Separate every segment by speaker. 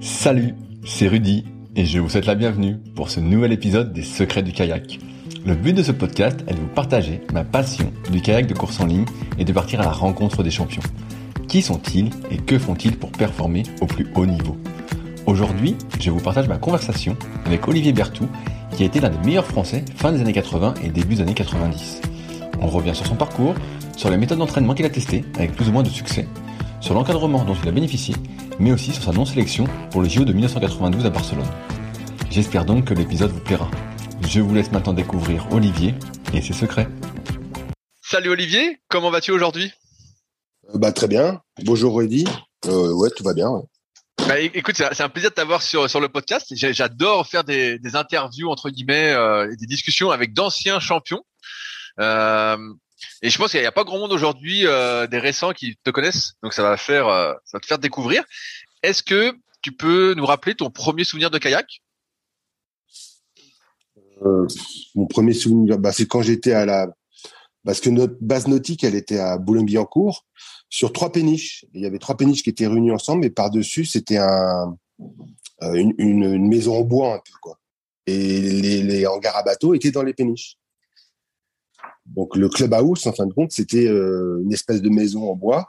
Speaker 1: Salut, c'est Rudy et je vous souhaite la bienvenue pour ce nouvel épisode des Secrets du kayak. Le but de ce podcast est de vous partager ma passion du kayak de course en ligne et de partir à la rencontre des champions. Qui sont-ils et que font-ils pour performer au plus haut niveau? Aujourd'hui, je vous partage ma conversation avec Olivier Bertou, qui a été l'un des meilleurs Français fin des années 80 et début des années 90. On revient sur son parcours, sur les méthodes d'entraînement qu'il a testées avec plus ou moins de succès, sur l'encadrement dont il a bénéficié, mais aussi sur sa non-sélection pour le JO de 1992 à Barcelone. J'espère donc que l'épisode vous plaira. Je vous laisse maintenant découvrir Olivier et ses secrets.
Speaker 2: Salut Olivier, comment vas-tu aujourd'hui?
Speaker 3: Euh, Bah très bien. Bonjour Rudy. Euh, ouais, tout va bien.
Speaker 2: Bah, écoute, c'est un plaisir de t'avoir sur sur le podcast. J'adore faire des, des, interviews entre guillemets, euh, des discussions avec d'anciens champions. Euh, et je pense qu'il n'y a pas grand monde aujourd'hui euh, des récents qui te connaissent, donc ça va faire, euh, ça va te faire découvrir. Est-ce que tu peux nous rappeler ton premier souvenir de kayak?
Speaker 3: Euh, Mon premier souvenir, bah, c'est quand j'étais à la, parce que notre base nautique, elle était à Boulogne-Billancourt, sur trois péniches. Il y avait trois péniches qui étaient réunies ensemble, et par dessus c'était un, une, maison en bois un peu quoi. Et les, les hangars à bateaux étaient dans les péniches. Donc le clubhouse, en fin de compte, c'était euh, une espèce de maison en bois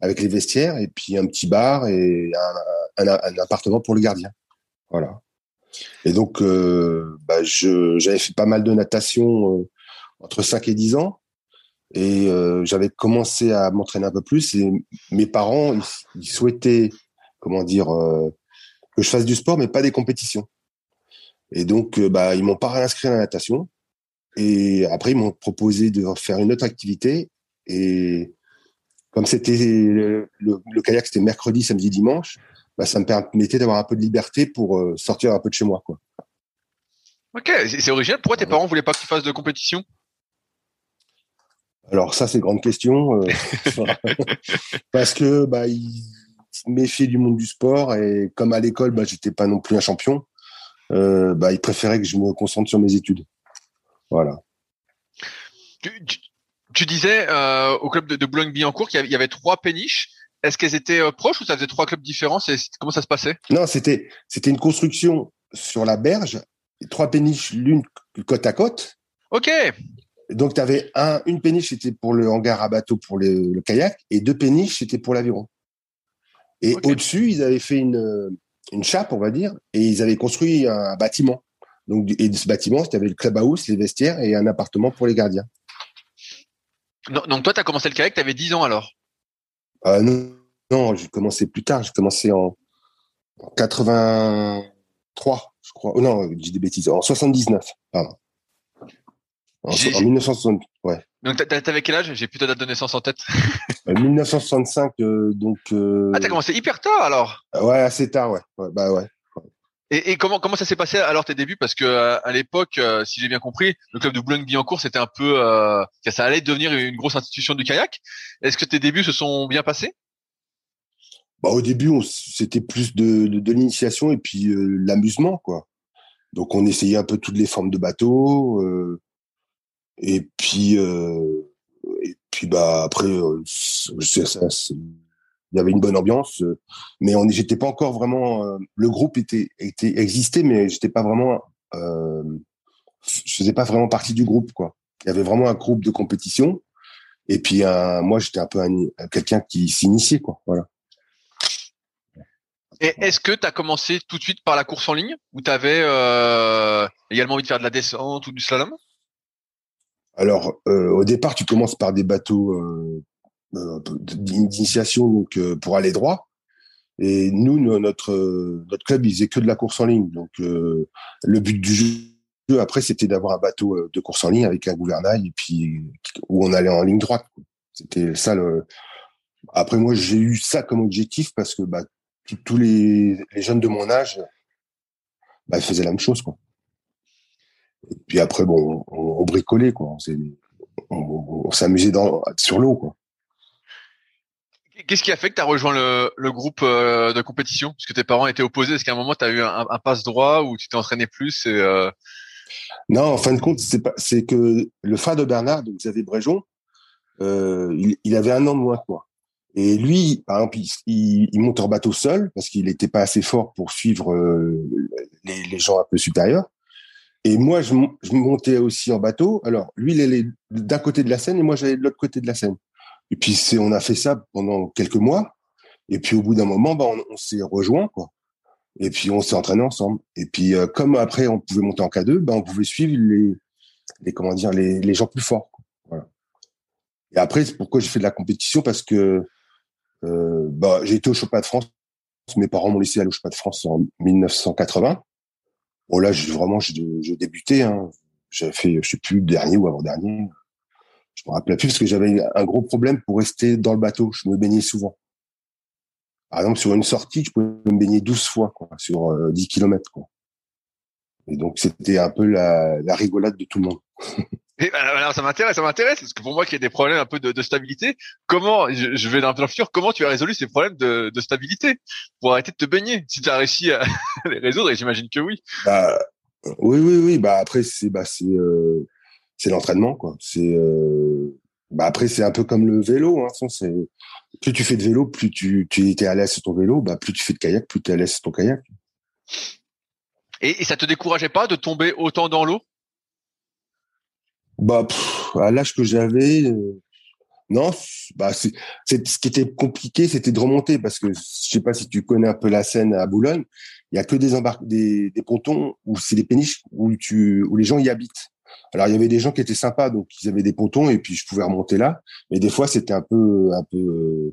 Speaker 3: avec les vestiaires et puis un petit bar et un, appartement pour le gardien. Voilà. Et donc, euh, bah, j'avais fait pas mal de natation euh, entre 5 et 10 ans et j'avais commencé à m'entraîner un peu plus et mes parents, ils, souhaitaient, comment dire, que je fasse du sport mais pas des compétitions. Et donc, bah, ils m'ont pas réinscrit à la natation. Et après, ils m'ont proposé de faire une autre activité. Et comme c'était le, kayak, c'était mercredi, samedi, dimanche, bah, ça me permettait d'avoir un peu de liberté pour euh, sortir un peu de chez moi. Quoi.
Speaker 2: Ok, c'est original. Pourquoi tes parents voulaient pas que tu fasses de compétition?
Speaker 3: Alors ça, c'est une grande question. Euh, parce que bah, ils se méfiaient du monde du sport et comme à l'école, bah, j'étais pas non plus un champion, euh, bah, ils préféraient que je me concentre sur mes études. Voilà.
Speaker 2: Tu, disais euh, au club de, de Boulogne-Billancourt qu'il y avait trois péniches. Est-ce qu'elles étaient euh, proches ou ça faisait trois clubs différents? Comment ça se passait?
Speaker 3: Non, c'était c'était une construction sur la berge, trois péniches l'une côte à côte.
Speaker 2: Ok.
Speaker 3: Donc tu avais un, une péniche c'était pour le hangar à bateau pour le, kayak et deux péniches c'était pour l'aviron. Et au-dessus ils avaient fait une une chape on va dire et ils avaient construit un bâtiment. Donc, et de ce bâtiment, tu avais le clubhouse, les vestiaires et un appartement pour les gardiens.
Speaker 2: donc, toi, tu as commencé le kayak, tu avais 10 ans alors?
Speaker 3: Euh, Non, non j'ai commencé plus tard. J'ai commencé en, 83, je crois. Oh, non, j'ai des bêtises. En 79, pardon. En, 1960, ouais.
Speaker 2: Donc, t'avais quel âge? J'ai plus ta date de naissance en tête.
Speaker 3: 1965, euh, euh, donc. Euh...
Speaker 2: Ah, t'as commencé hyper tard alors?
Speaker 3: Ouais, assez tard, ouais. ouais bah ouais.
Speaker 2: Et, et, comment comment ça s'est passé alors tes débuts? Parce que euh, à l'époque, euh, si j'ai bien compris, le club de Boulogne-Billancourt c'était un peu, euh, ça allait devenir une grosse institution du kayak. Est-ce que tes débuts se sont bien passés?
Speaker 3: Bah, au début, c'était plus de, de, de l'initiation et puis l'amusement, quoi. Donc on essayait un peu toutes les formes de bateaux. Et puis, et puis bah après, ça. Il y avait une bonne ambiance, mais on j'étais pas encore vraiment. le groupe était, était existait, mais j'étais pas vraiment. Euh, je faisais pas vraiment partie du groupe, quoi. Il y avait vraiment un groupe de compétition, et puis moi j'étais un peu quelqu'un qui s'initiait, quoi. Voilà.
Speaker 2: Et est-ce que tu as commencé tout de suite par la course en ligne ou tu avais euh, également envie de faire de la descente ou du slalom?
Speaker 3: Alors, euh, au départ, tu commences par des bateaux euh, euh d'initiation donc pour aller droit. Et nous, notre notre club, il faisait que de la course en ligne. Donc, le but du jeu après, c'était d'avoir un bateau de course en ligne avec un gouvernail et puis où on allait en ligne droite. C'était ça le. Après, moi, j'ai eu ça comme objectif parce que bah, tous les, jeunes de mon âge, bah, faisaient la même chose, quoi. Et puis après, bon, on, bricolait, quoi. On, s'amusait sur l'eau, quoi.
Speaker 2: Qu'est-ce qui a fait que tu as rejoint le, groupe euh, de compétition? Parce que tes parents étaient opposés. Est-ce qu'à un moment, tu as eu un, passe droit ou tu t'es entraîné plus euh,
Speaker 3: Non, en fin de compte, c'est que le frère de Bernard, donc Xavier Bréjon, euh, il, avait un an de moins que moi. Et lui, par exemple, il, il monte en bateau seul parce qu'il n'était pas assez fort pour suivre les, les, gens un peu supérieurs. Et moi, je, je, montais aussi en bateau. Alors, lui, il allait d'un côté de la Seine et moi, j'allais de l'autre côté de la Seine. Et puis, c'est, on a fait ça pendant quelques mois. Et puis, au bout d'un moment, bah, on, s'est rejoints, quoi. Et puis, on s'est entraîné ensemble. Et puis, euh, comme après, on pouvait monter en K2, bah, on pouvait suivre les, les comment dire, les, gens plus forts. Voilà. Et après, c'est pourquoi j'ai fait de la compétition parce que euh, bah, j'ai été au Championnat de France. Mes parents m'ont laissé aller au Championnat de France en 1980. Bon là, je, vraiment, je débutais. Hein. J'avais fait, je sais plus, dernier ou avant dernier. Je me rappelle plus parce que j'avais un gros problème pour rester dans le bateau. Je me baignais souvent. Par exemple, sur une sortie, je pouvais me baigner 12 fois quoi, sur 10 euh, km. Quoi. Et donc, c'était un peu la, la rigolade de tout le monde.
Speaker 2: Et alors ça m'intéresse, ça m'intéresse parce que pour moi qui ai des problèmes un peu de, de stabilité, comment je, vais dans le futur, comment tu as résolu ces problèmes de, de stabilité pour arrêter de te baigner Si tu as réussi à les résoudre, et j'imagine que oui.
Speaker 3: Bah, oui, oui, oui. Bah après c'est bah c'est euh, c'est l'entraînement quoi. C'est euh, bah après c'est un peu comme le vélo. Hein. C'est plus tu fais de vélo, plus tu tu es à l'aise sur ton vélo, bah plus tu fais de kayak, plus tu es à l'aise sur ton kayak.
Speaker 2: Et, et ça te décourageait pas de tomber autant dans l'eau?
Speaker 3: Bah, à l'âge que j'avais, euh, non, bah c'est, ce qui était compliqué, c'était de remonter parce que je sais pas si tu connais un peu la Seine à Boulogne, il y a que des embarques, des, des pontons où c'est des péniches où tu, où les gens y habitent. Alors il y avait des gens qui étaient sympas, donc ils avaient des pontons et puis je pouvais remonter là, mais des fois c'était un peu, un peu,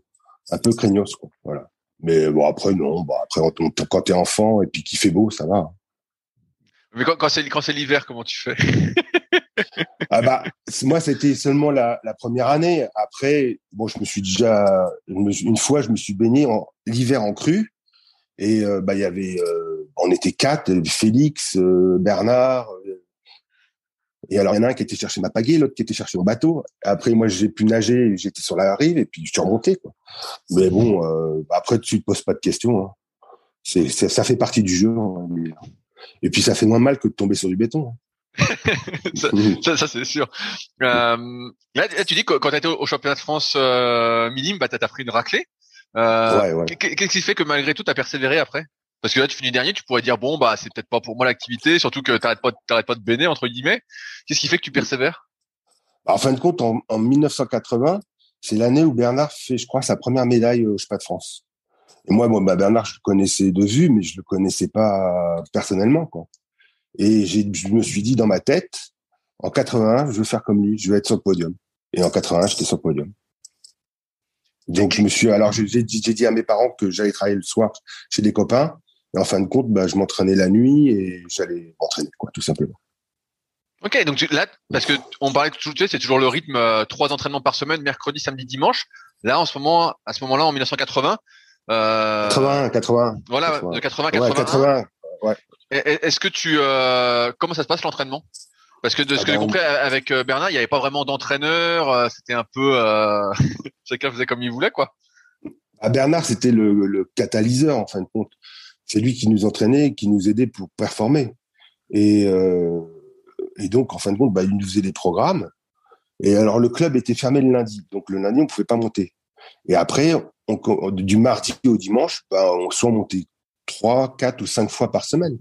Speaker 3: un peu craignos quoi. Voilà. Mais bon après non, après quand t'es enfant et puis qu'il fait beau, ça va.
Speaker 2: Mais quand, quand c'est quand c'est l'hiver, comment tu fais?
Speaker 3: Ah bah, moi, c'était seulement la, la, première année. Après, bon, je me suis déjà une fois, je me suis baigné en l'hiver en crue. Et euh, bah, il y avait, euh, on était quatre, Félix, euh, Bernard. Et alors, il y en a un qui était chercher ma pagaie, l'autre qui était chercher mon bateau. Après, moi, j'ai pu nager, j'étais sur la rive et puis je suis remonté. Quoi. Mais bon, bah, après, tu te poses pas de questions. Hein. C'est, ça fait partie du jeu. Hein, et puis, ça fait moins mal que de tomber sur du béton. Hein.
Speaker 2: ça, ça, c'est sûr. Euh, là, tu dis que quand tu étais au championnat de France euh, minime, bah, tu as pris une raclée. Euh, Qu'est-ce qui fait que malgré tout, tu as persévéré après? Parce que là, tu finis dernier, tu pourrais dire, bon, bah c'est peut-être pas pour moi l'activité, surtout que tu pas, pas de baigner, entre guillemets. Qu'est-ce qui fait que tu persévères?
Speaker 3: Bah, En fin de compte, en, en 1980, c'est l'année où Bernard fait, je crois, sa première médaille au championnat de France. Et moi, bon, bah, Bernard, je le connaissais de vue, mais je le connaissais pas personnellement. Et je me suis dit dans ma tête, en 81, je veux faire comme lui, je veux être sur le podium. Et en 81, j'étais sur le podium. Donc je me suis, alors j'ai dit à mes parents que j'allais travailler le soir chez des copains. Et en fin de compte, bah, je m'entraînais la nuit et j'allais m'entraîner, quoi, tout simplement.
Speaker 2: Ok, donc là, parce que on parlait tout de suite, c'est toujours le rythme euh, trois entraînements par semaine, mercredi, samedi, dimanche. Là, en ce moment, à ce moment-là, en 1980.
Speaker 3: Euh, 80, 80.
Speaker 2: Voilà, de 80, 80.
Speaker 3: Ouais, 80. Ouais.
Speaker 2: Est-ce que tu euh, comment ça se passe l'entraînement? Parce que de ce ah que j'ai ben, compris avec euh, Bernard, il n'y avait pas vraiment d'entraîneur. C'était un peu chacun faisait comme il voulait, quoi.
Speaker 3: À ah, Bernard, c'était le, le, catalyseur en fin de compte. C'est lui qui nous entraînait, qui nous aidait pour performer. Et, et donc, en fin de compte, bah, il nous faisait des programmes. Et alors le club était fermé le lundi, donc le lundi on pouvait pas monter. Et après, on, du mardi au dimanche, bah, on soit monté trois, quatre ou cinq fois par semaine.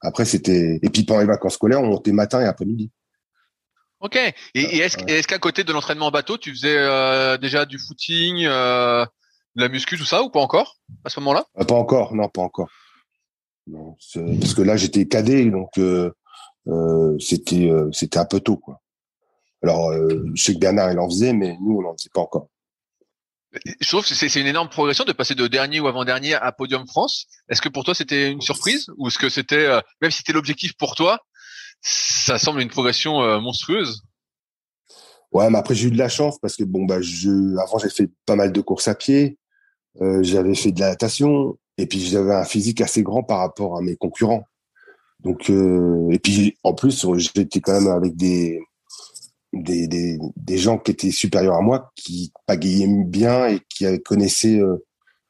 Speaker 3: Après c'était et puis pendant les vacances scolaires, on montait matin et après-midi.
Speaker 2: Ok. Et, est-ce qu'à côté de l'entraînement en bateau, tu faisais euh, déjà du footing, euh, de la muscu, tout ça, ou pas encore à ce moment-là?
Speaker 3: Ah, Pas encore, non, pas encore. parce que là, j'étais cadet, donc euh, c'était c'était un peu tôt, quoi. Alors, je sais que Bernard il en faisait, mais nous, on n'en faisait pas encore.
Speaker 2: Je trouve que c'est une énorme progression de passer de dernier ou avant-dernier à Podium France. Est-ce que pour toi c'était une surprise? Ou est-ce que c'était même si c'était l'objectif pour toi, ça semble une progression euh, monstrueuse?
Speaker 3: Ouais, mais après j'ai eu de la chance parce que bon bah je avant j'ai fait pas mal de courses à pied, euh, j'avais fait de la natation et puis j'avais un physique assez grand par rapport à mes concurrents. Donc euh, et puis en plus j'étais quand même avec des des, des, des gens qui étaient supérieurs à moi qui pagayaient bien et qui connaissaient euh,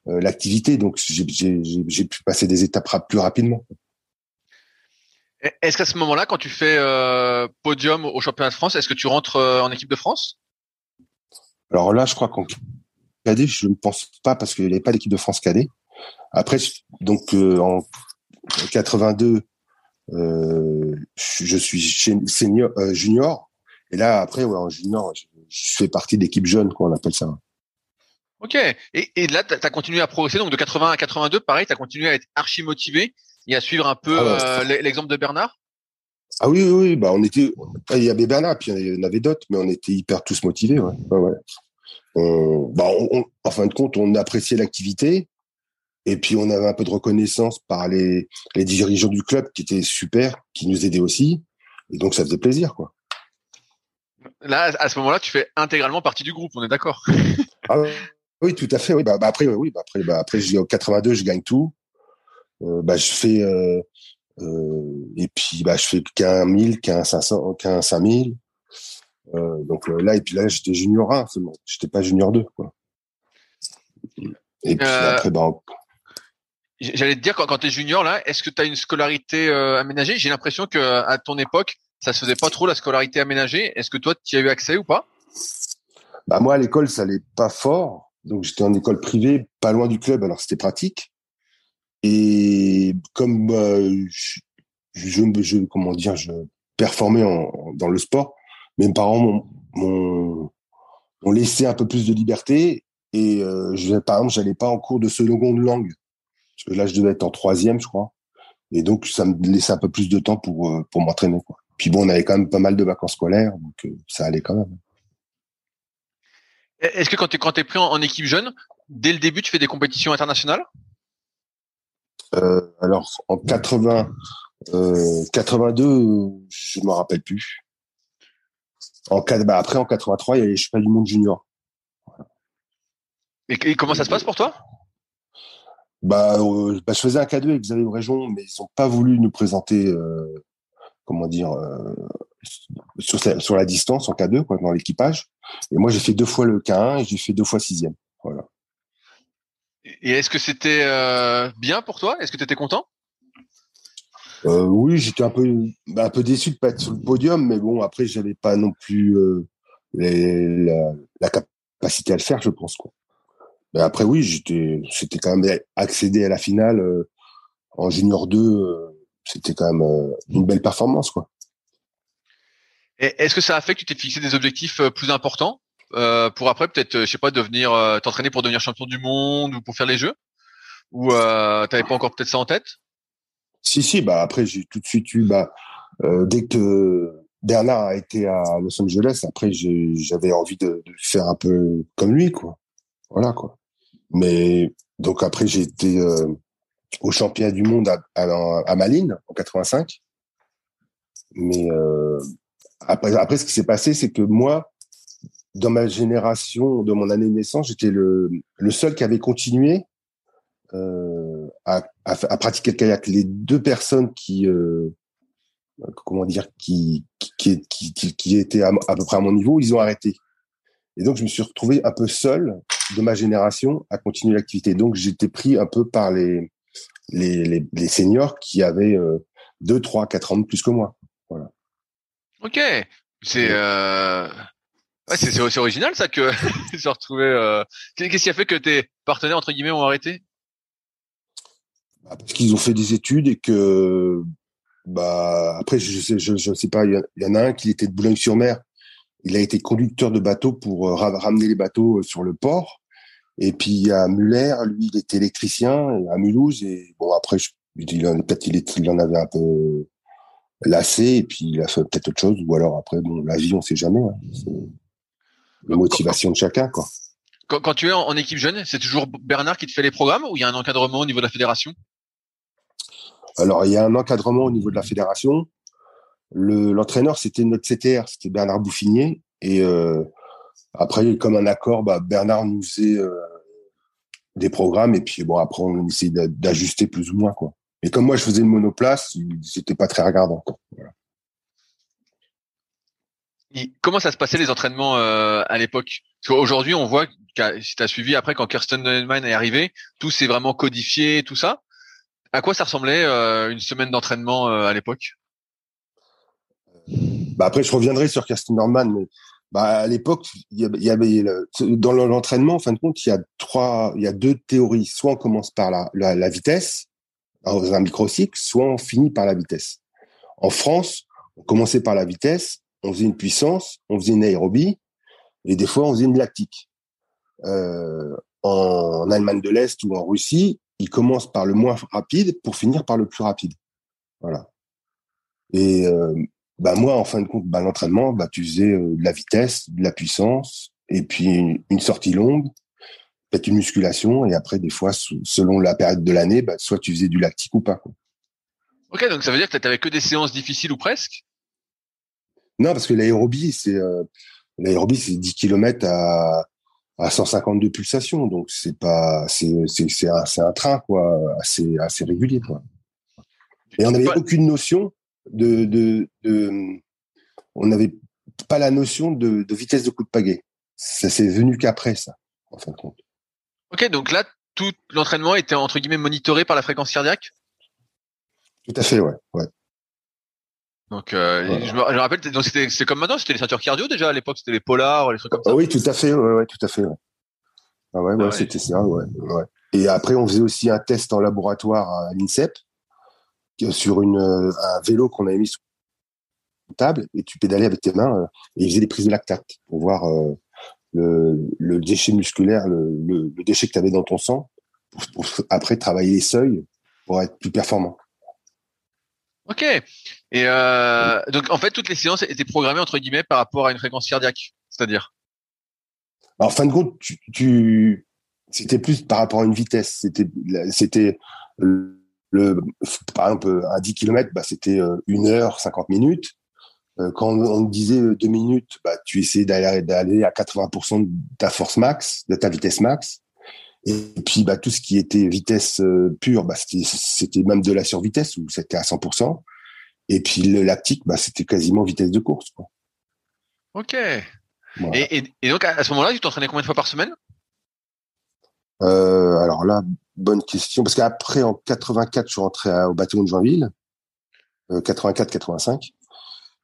Speaker 3: euh l'activité donc j'ai pu passer des étapes plus rapidement.
Speaker 2: Est-ce qu'à ce, moment-là, quand tu fais euh, podium au championnat de France, est-ce que tu rentres euh, en équipe de France?
Speaker 3: Alors là, je crois qu'en cadet, je ne pense pas parce qu'il n'y avait pas d'équipe de France cadet. Après, donc euh, en 82, je suis senior, junior. Et là, après, ouais, en junior, je, fais partie d'équipe jeune, quoi, on appelle ça.
Speaker 2: Ok. Et, et là, tu as continué à progresser. Donc de 80 à 82, pareil, tu as continué à être archi motivé et à suivre un peu ah euh, l'exemple de Bernard?
Speaker 3: Ah oui, oui, bah on était, il y avait Bernard, puis il y en avait d'autres, mais on était hyper tous motivés. Ouais. Ouais, bah, en fin de compte, on appréciait l'activité. Et puis, on avait un peu de reconnaissance par les, les dirigeants du club qui étaient super, qui nous aidaient aussi. Et donc, ça faisait plaisir, quoi.
Speaker 2: Là, à ce moment-là, tu fais intégralement partie du groupe, on est d'accord
Speaker 3: ah, Oui, tout à fait. Oui, bah, bah après, oui, bah, après, bah, après, je, 82, je gagne tout. Euh, bah, je fais euh, euh, et puis bah je fais qu'un 1000, qu'un 500, qu'un 5000. Euh, donc là et puis là j'étais junior 1 seulement, j'étais pas junior 2 quoi.
Speaker 2: Et puis après bah J'allais te dire quand, quand tu es junior là, est-ce que tu as une scolarité aménagée? J'ai l'impression que à ton époque, ça se faisait pas trop la scolarité aménagée. Est-ce que toi tu y as eu accès ou pas?
Speaker 3: Bah moi à l'école ça allait pas fort, donc j'étais en école privée, pas loin du club, alors c'était pratique. Et comme euh, je, je, comment dire, je performais en, dans le sport, mes parents m'ont laissé un peu plus de liberté. Et euh, je, par exemple, j'allais pas en cours de seconde langue, parce que là, je devais être en troisième, je crois. Et donc, ça me laissait un peu plus de temps pour euh, pour m'entraîner. Quoi. Puis bon, on avait quand même pas mal de vacances scolaires, donc euh, ça allait quand même.
Speaker 2: Est-ce que quand tu quand es pris en équipe jeune, dès le début, tu fais des compétitions internationales?
Speaker 3: Euh, alors en 80, euh, 82, je me rappelle plus. En bah, après en 83, il y a les championnats du monde junior.
Speaker 2: Et, comment ça se passe pour toi?
Speaker 3: Bah, euh, bah, je faisais un cadeau avec Xavier Région, mais ils ont pas voulu nous présenter, euh, comment dire, euh, sur, sur, la distance en K2, quoi, dans l'équipage. Et moi, j'ai fait deux fois le K1 et j'ai fait deux fois sixième. Voilà.
Speaker 2: Et est-ce que c'était bien pour toi? Est-ce que tu étais content?
Speaker 3: Euh, Oui, j'étais un peu, bah, un peu déçu de pas être sur le podium, mais bon, après, j'avais pas non plus euh, la, capacité à le faire, je pense. Mais après, oui, j'étais, c'était quand même accéder à la finale en junior 2, c'était quand même une belle performance, quoi.
Speaker 2: Est-ce que ça a fait que tu t'es fixé des objectifs plus importants euh, pour après peut-être, euh, je sais pas, devenir, euh, t'entraîner pour devenir champion du monde ou pour faire les Jeux? Ou euh, t'avais pas encore peut-être ça en tête?
Speaker 3: Si, si. Bah après, j'ai tout de suite eu, bah, dès que Bernard a été à Los Angeles, après j'avais envie de, faire un peu comme lui, quoi. Voilà, quoi. Mais donc après, j'ai été au championnat du monde à, à, Malines en 85. Mais après, après, ce qui s'est passé, c'est que moi, dans ma génération, de mon année de naissance, j'étais le, le seul qui avait continué euh, à, à, à, pratiquer le kayak. Les deux personnes qui, euh, comment dire, qui qui, qui, qui, qui étaient à, à, peu près à mon niveau, ils ont arrêté. Et donc, je me suis retrouvé un peu seul de ma génération à continuer l'activité. Donc, j'étais pris un peu par les, les, les, les seniors qui avaient euh, deux, trois, quatre ans de plus que moi. Voilà.
Speaker 2: Ok. C'est euh, Ouais, c'est original ça que se retrouver. Euh... Qu'est-ce qui a fait que tes partenaires entre guillemets ont arrêté?
Speaker 3: Bah, Parce qu'ils ont fait des études et que bah après je sais je, je sais pas il y, en a un qui était de Boulogne-sur-Mer. Il a été conducteur de bateau pour euh, ramener les bateaux euh, sur le port. Et puis il y a Muller, lui il était électricien à Mulhouse et bon après je, peut-être il, il en avait un peu lassé et puis il a fait peut-être autre chose ou alors après bon la vie on sait jamais. Hein la motivation de chacun, quoi.
Speaker 2: Quand, quand tu es en, équipe jeune, c'est toujours Bernard qui te fait les programmes ou il y a un encadrement au niveau de la fédération?
Speaker 3: Alors, il y a un encadrement au niveau de la fédération. Le, l'entraîneur, c'était notre CTR, c'était Bernard Bouffinier. Et euh, après, comme un accord, bah, Bernard nous faisait euh, des programmes et puis bon, après, on essayait d'ajuster plus ou moins, quoi. Et comme moi, je faisais une monoplace, c'était pas très regardant. Quoi.
Speaker 2: Comment ça se passait les entraînements euh, à l'époque? Parce qu'aujourd'hui, on voit, si tu as suivi après, quand Kirsten Neumann est arrivé, tout s'est vraiment codifié, tout ça. À quoi ça ressemblait euh, une semaine d'entraînement euh, à l'époque?
Speaker 3: Bah Après, je reviendrai sur Kirsten Neumann, mais bah, à l'époque, il y avait dans l'entraînement, en fin de compte, il y a trois, il y a deux théories. Soit on commence par la, la, vitesse dans un microcycle, soit on finit par la vitesse. En France, on commençait par la vitesse on faisait une puissance, on faisait une aérobie, et des fois on faisait une lactique. Euh, en Allemagne de l'Est ou en Russie, ils commencent par le moins rapide pour finir par le plus rapide. Voilà. Et euh, bah moi, en fin de compte, bah, l'entraînement, bah, tu faisais euh, de la vitesse, de la puissance, et puis une, sortie longue, peut-être une musculation, et après, des fois, selon la période de l'année, bah, soit tu faisais du lactique ou pas.
Speaker 2: Ok, donc ça veut dire que tu n'avais que des séances difficiles ou presque?
Speaker 3: Non, parce que l'aérobie, c'est euh, l'aérobie, c'est 10 km à, à 152 pulsations, donc c'est pas, c'est c'est un, un train quoi, assez assez régulier quoi. Et on n'avait aucune notion de, de, de on n'avait pas la notion de, de, vitesse de coup de pagaie. Ça s'est venu qu'après ça, en fin de compte.
Speaker 2: Ok, donc là, tout l'entraînement était entre guillemets monitoré par la fréquence cardiaque?
Speaker 3: Tout à fait, ouais, ouais.
Speaker 2: Donc, euh, je, me, rappelle, donc c'était, c'est comme maintenant, c'était les ceintures cardio déjà à l'époque, c'était les polars, les trucs comme ça.
Speaker 3: Ah oui, tout à fait, ouais, ouais tout à fait. Ouais. Ah ouais, ouais, ah c'était ça, ouais, ouais. Et après, on faisait aussi un test en laboratoire à l'INSEP sur une, euh, un vélo qu'on avait mis sur une table et tu pédalais avec tes mains euh, et ils faisaient des prises de lactate pour voir euh, le, le, déchet musculaire, le, le, le déchet que tu avais dans ton sang pour, pour après travailler les seuils pour être plus performant.
Speaker 2: Ok. Et euh, donc en fait, toutes les séances étaient programmées entre guillemets par rapport à une fréquence cardiaque, c'est-à-dire?
Speaker 3: En fin de compte, tu, tu c'était plus par rapport à une vitesse. C'était, c'était le, par exemple à 10 km, bah, c'était euh, une heure 50 minutes. Euh, quand on, disait deux minutes, bah, tu essayais d'aller, d'aller à 80% de ta force max, de ta vitesse max. Et puis, bah, tout ce qui était vitesse euh, pure, bah, c'était même de la survitesse où c'était à 100%. Et puis le lactique, bah, c'était quasiment vitesse de course. Quoi.
Speaker 2: Ok. Et, et, donc à ce moment-là, tu t'entraînais combien de fois par semaine?
Speaker 3: Euh, Alors là, bonne question. Parce qu'après, en 84, je suis rentré au bâtiment de Joinville. Euh, 84-85.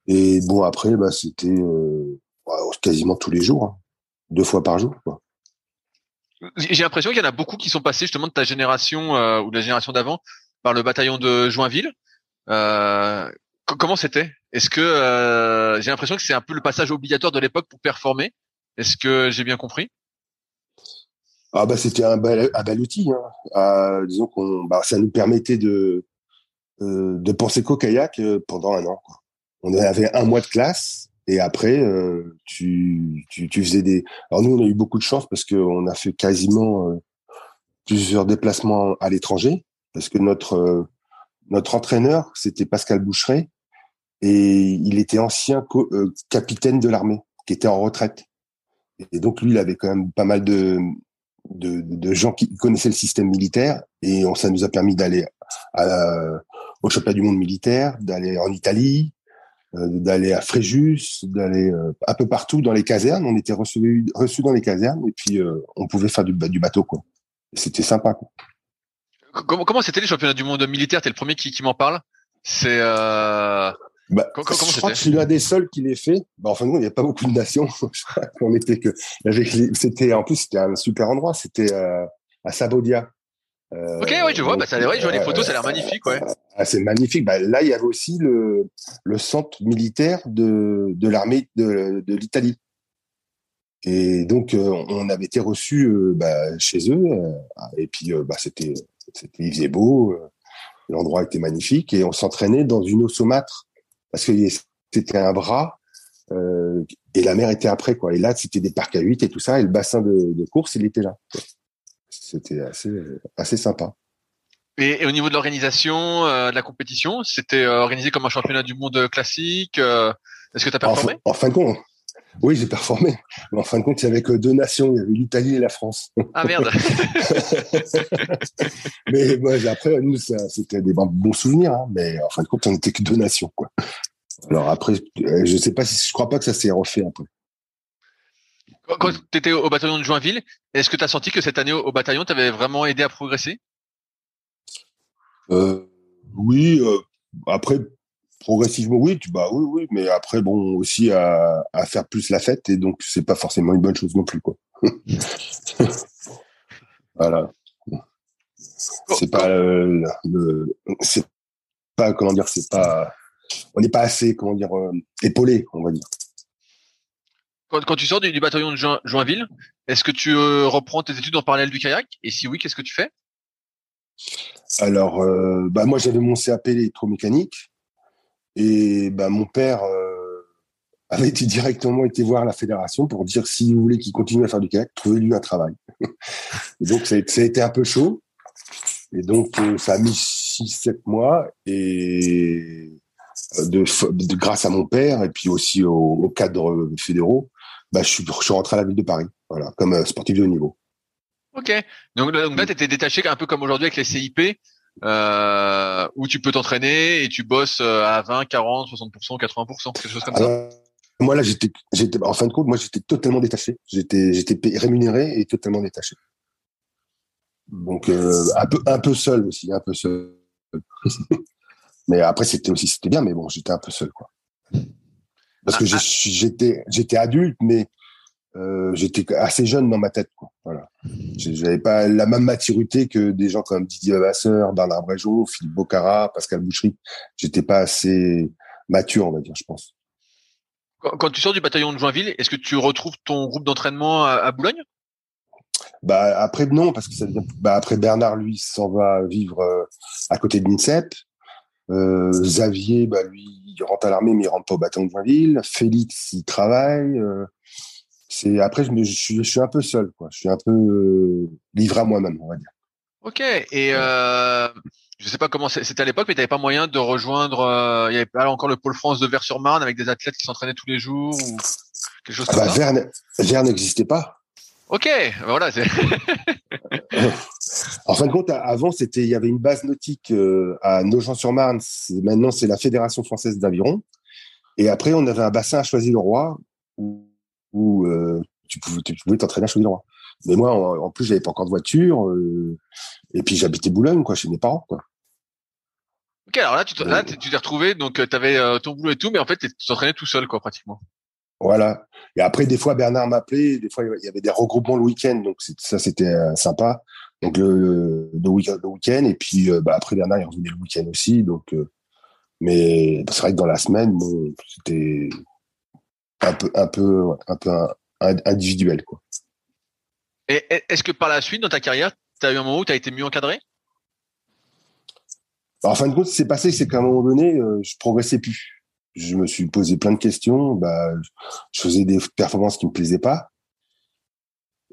Speaker 3: Et bon, après, bah, c'était euh, quasiment tous les jours. Hein. Deux fois par jour. Quoi.
Speaker 2: J'ai l'impression qu'il y en a beaucoup qui sont passés justement de ta génération euh, ou de la génération d'avant par le bataillon de Joinville. Euh, comment c'était? Est-ce que euh, j'ai l'impression que c'est un peu le passage obligatoire de l'époque pour performer? Est-ce que j'ai bien compris?
Speaker 3: Ah bah c'était un bel, un bel outil. Hein. disons qu'on, bah, ça nous permettait de de penser qu'au kayak pendant un an. Quoi. On avait un mois de classe et après, euh, tu, tu, tu, faisais des. Alors nous, on a eu beaucoup de chance parce qu'on a fait quasiment euh, plusieurs déplacements à l'étranger parce que notre euh, notre entraîneur, c'était Pascal Boucheret et il était ancien capitaine de l'armée qui était en retraite. Et donc lui, il avait quand même pas mal de de, de gens qui connaissaient le système militaire et on, ça nous a permis d'aller au championnat du monde militaire, d'aller en Italie, euh, d'aller à Fréjus, d'aller euh, un peu partout dans les casernes. On était reçus reçus dans les casernes et puis euh, on pouvait faire du, du bateau quoi. C'était sympa. Quoi.
Speaker 2: Comment comment c'était les championnats du monde militaire? T'es le premier qui, qui m'en parle. C'est
Speaker 3: bah, comment je crois que je suis l'un des seuls qui l'ait fait. Bah, enfin, il n'y a pas beaucoup de nations. On était que, c'était, en plus, c'était un super endroit. C'était euh, à Sabodia.
Speaker 2: Euh, ok, oui, je vois. Bah, ça, vrai, je vois les photos, ça a l'air magnifique, ouais.
Speaker 3: Ah, c'est magnifique. Bah, là, il y avait aussi le, le centre militaire de, de l'armée de, de l'Italie. Et donc, euh, on avait été reçus bah, chez eux. et puis, bah, c'était, c'était, il faisait beau. L'endroit était magnifique. Et on s'entraînait dans une eau saumâtre parce que c'était un bras euh, et la mer était après quoi. Et là, c'était des parcs à 8 et tout ça, et le bassin de, course, il était là. C'était assez assez sympa.
Speaker 2: Et, au niveau de l'organisation euh, de la compétition, c'était euh, organisé comme un championnat du monde classique. Est-ce que tu as performé?
Speaker 3: en, fin de compte, oui, j'ai performé. Mais en fin de compte, il y avait que deux nations, il y avait l'Italie et la France.
Speaker 2: Ah merde.
Speaker 3: mais moi, après, nous, c'était des bons souvenirs, hein, mais en fin de compte, on n'était que deux nations, quoi. Alors après, euh, je sais pas si je crois pas que ça s'est refait après.
Speaker 2: Quand tu étais au bataillon de Joinville, est-ce que tu as senti que cette année au bataillon t'avait vraiment aidé à progresser?
Speaker 3: Euh, Oui, euh, après progressivement oui, tu bah oui oui, mais après bon aussi à, à faire plus la fête et donc c'est pas forcément une bonne chose non plus quoi. voilà. C'est pas le, c'est pas comment dire, c'est pas on n'est pas assez, comment dire, euh, épaulé, on va dire.
Speaker 2: Quand, tu sors du, bataillon de Joinville, est-ce que tu euh, reprends tes études en parallèle du kayak? Et si oui, qu'est-ce que tu fais?
Speaker 3: Alors, euh, bah moi j'avais mon CAP électromécanique et bah mon père avait été directement été voir la fédération pour dire s'il voulait qu'il continue à faire du kayak, trouvez-lui un travail. donc ça a, été un peu chaud. Et donc ça a mis 6-7 mois et grâce à mon père et puis aussi au, cadre fédéraux, bah, je, suis, je suis rentré à la ville de Paris, voilà, comme euh, sportif de haut niveau.
Speaker 2: Ok. Donc, là, tu étais détaché un peu comme aujourd'hui avec les CIP, euh, où tu peux t'entraîner et tu bosses euh, à 20, 40, 60%, 80%, quelque chose comme ça.
Speaker 3: Moi là, j'étais, j'étais, en fin de compte, moi j'étais totalement détaché. J'étais, j'étais rémunéré et totalement détaché. Donc euh, un peu, un peu seul aussi, un peu seul. Mais après, c'était aussi, c'était bien, mais bon, j'étais un peu seul, quoi. Parce que ah, ah. j'étais, j'étais adulte, mais euh, j'étais assez jeune dans ma tête, quoi. Voilà. J'avais pas la même maturité que des gens comme Didier Vasseur, Bernard Bréjot, Philippe Bocara, Pascal Boucherie. J'étais pas assez mature, on va dire, je pense.
Speaker 2: Quand tu sors du bataillon de Joinville, est-ce que tu retrouves ton groupe d'entraînement à, Boulogne?
Speaker 3: Bah après non, parce que ça bah après Bernard lui s'en va vivre euh, à côté de l'INSEP. Euh, Xavier, bah, lui, il rentre à l'armée, mais il rentre pas au bâton de Joinville. Félix, il travaille. Euh, c'est après, je, me, je, suis, je suis un peu seul, quoi. Je suis un peu euh, livré à moi-même, on va dire.
Speaker 2: Ok. Et euh, je sais pas comment c'était à l'époque, mais tu n'avais pas moyen de rejoindre. Euh, il y avait pas encore le pôle France de Vers-sur-Marne avec des athlètes qui s'entraînaient tous les jours ou quelque chose ah comme
Speaker 3: bah, ça? Vers n'existait pas.
Speaker 2: Ok, ben voilà.
Speaker 3: en fin de compte, avant, c'était, il y avait une base nautique euh, à Nogent-sur-Marne. Maintenant, c'est la Fédération française d'aviron. Et après, on avait un bassin à Choisy-le-Roi où, euh, tu pouvais, tu pouvais t'entraîner à Choisy-le-Roi. Mais moi, en, plus, j'avais pas encore de voiture. Euh, et puis, j'habitais Boulogne, quoi, chez mes parents, quoi.
Speaker 2: Ok, alors là, tu t'es retrouvé, donc tu avais ton boulot et tout, mais en fait, tu t'entraînais tout seul, quoi, pratiquement.
Speaker 3: Voilà. Et après, des fois, Bernard m'appelait, des fois, il y avait des regroupements le week-end, donc ça, c'était euh, sympa. Donc le, le week-end, et puis euh, bah, après, Bernard, il revenait le week-end aussi. Donc, euh, mais c'est vrai que dans la semaine, bon, c'était un peu, un peu, un peu individuel, quoi.
Speaker 2: Et est-ce que par la suite, dans ta carrière, tu as eu un moment où tu as été mieux encadré?
Speaker 3: En fin de compte, ce qui s'est passé, c'est qu'à un moment donné, je progressais plus je me suis posé plein de questions. Bah, je faisais des performances qui me plaisaient pas.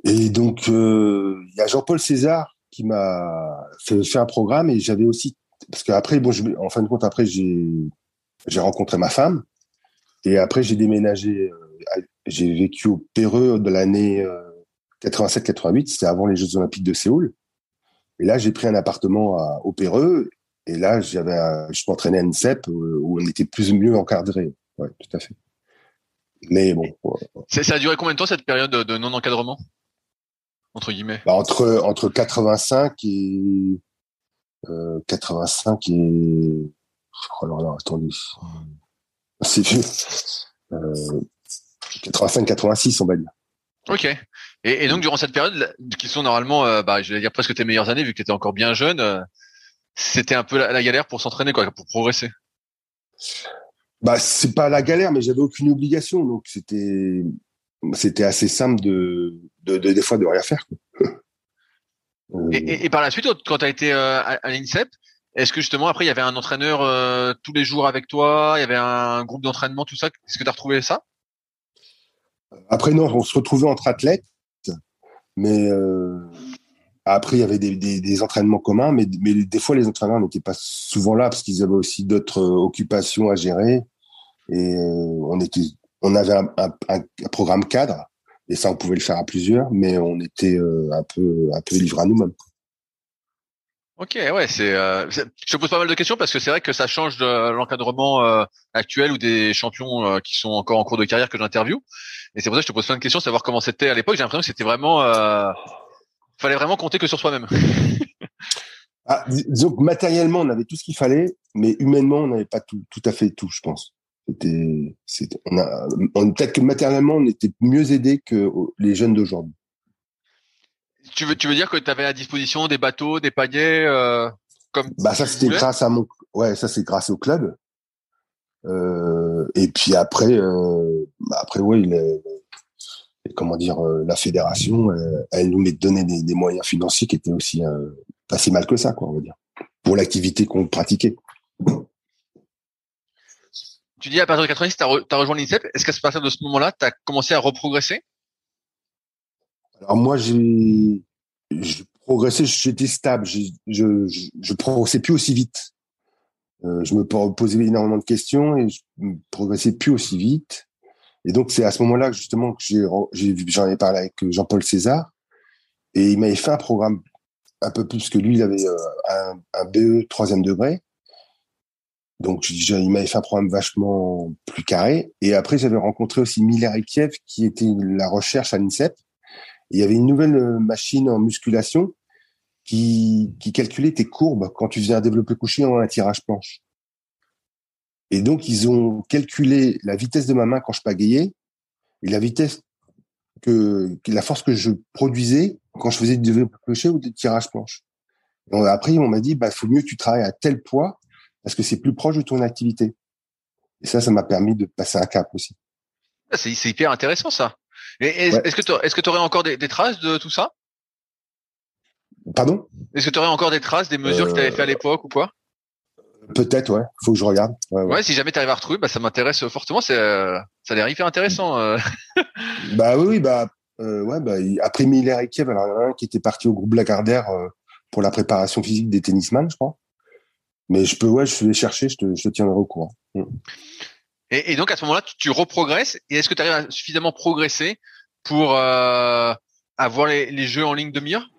Speaker 3: Et donc, euh, il y a Jean-Paul César qui m'a fait, fait, un programme et j'avais aussi parce qu'après, bon, je, en fin de compte, après j'ai j'ai rencontré ma femme et après j'ai déménagé. Euh, j'ai vécu au Péreux de l'année 87-88, euh, c'était avant les Jeux Olympiques de Séoul. Et là, j'ai pris un appartement au Péreux et là, j'avais, je m'entraînais à NCEP euh, où on était plus ou mieux encadré. Ouais, tout à fait. Mais bon.
Speaker 2: Ça a duré combien de temps cette période de non-encadrement? Entre guillemets
Speaker 3: bah, Entre entre 85 et euh, 85 et oh là là, attendez. C'est vieux. 85-86, on va dire.
Speaker 2: Ok. Et, donc durant cette période, qui sont normalement, euh, bah, je vais dire presque tes meilleures années, vu que tu étais encore bien jeune, euh, c'était un peu la, galère pour s'entraîner, quoi, pour progresser.
Speaker 3: Bah, c'est pas la galère, mais j'avais aucune obligation, donc c'était, c'était assez simple de, de, des fois de rien faire.
Speaker 2: et, par la suite, quand tu as été euh, à, l'INSEP, est-ce que justement après il y avait un entraîneur tous les jours avec toi, il y avait un groupe d'entraînement, tout ça? Est-ce que tu as retrouvé ça?
Speaker 3: Après non, on se retrouvait entre athlètes mais euh, après, il y avait des, des, des, entraînements communs, mais, mais des fois, les entraîneurs n'étaient pas souvent là parce qu'ils avaient aussi d'autres euh, occupations à gérer. Et euh, on était, on avait un, un, un, programme cadre, et ça, on pouvait le faire à plusieurs, mais on était euh, un peu, un peu livré à nous-mêmes.
Speaker 2: Ok, ouais, c'est. Euh, je pose pas mal de questions parce que c'est vrai que ça change de l'encadrement euh, actuel ou des champions euh, qui sont encore en cours de carrière que j'interviewe. Et c'est pour ça que je te pose plein de questions, savoir comment c'était à l'époque. J'ai l'impression que c'était vraiment, fallait vraiment compter que sur soi-même.
Speaker 3: ah, que matériellement, on avait tout ce qu'il fallait, mais humainement, on n'avait pas tout, tout à fait tout, je pense. C'était, on a, peut-être que matériellement, on était mieux aidés que les jeunes d'aujourd'hui.
Speaker 2: Tu veux, tu veux dire que tu avais à disposition des bateaux, des paniers euh, comme
Speaker 3: Bah ça c'était grâce à mon ouais, ça c'est grâce au club. Euh, et puis après euh, bah après ouais, il est, comment dire euh, la fédération euh, elle nous donnait des, des, moyens financiers qui étaient aussi pas si mal que ça quoi, on va dire. Pour l'activité qu'on pratiquait.
Speaker 2: Tu dis à partir de 90, tu as, rejoint l'INSEP. Est-ce qu'à partir de ce moment-là, tu as commencé à reprogresser?
Speaker 3: Alors moi, j'ai progressé, j'étais stable, je, je, je, progressais plus aussi vite. Euh, je me posais énormément de questions et je progressais plus aussi vite. Et donc c'est à ce moment-là que justement que j'en ai parlé avec Jean-Paul César et il m'avait fait un programme un peu plus que lui, il avait euh, un, un BE troisième degré. Donc il m'avait fait un programme vachement plus carré. Et après j'avais rencontré aussi Miller et Kiev qui était la recherche à l'INSEP il y avait une nouvelle euh, machine en musculation qui, qui calculait tes courbes quand tu faisais un développé couché en un tirage planche. Et donc, ils ont calculé la vitesse de ma main quand je pagayais et la vitesse que, la force que je produisais quand je faisais du développé couché ou du tirage planche. Et après, on m'a dit, bah, faut mieux que tu travailles à tel poids parce que c'est plus proche de ton activité. Et ça, ça m'a permis de passer un cap aussi.
Speaker 2: Ah, c'est hyper intéressant, ça. Est-ce que tu est-ce que aurais encore des, traces de tout ça?
Speaker 3: Pardon?
Speaker 2: Est-ce que tu aurais encore des traces des mesures que tu avais fait à euh, l'époque ou quoi?
Speaker 3: Peut-être, ouais. Faut que je regarde.
Speaker 2: Ouais, si jamais tu arrives à retrouver, bah, ça m'intéresse fortement. C'est, euh, ça a l'air hyper intéressant. Euh.
Speaker 3: bah oui, bah, ouais, bah, après Miller et Kiev, alors il y en a un qui était parti au groupe Lagardère pour la préparation physique des tennisman, je crois. Mais je peux, ouais, je vais chercher, je te, je te tiendrai au courant. Mm.
Speaker 2: Et, et, donc à ce moment-là, tu, tu reprogresses. Et est-ce que tu arrives à suffisamment progresser pour euh, avoir les, les, jeux en ligne de mire?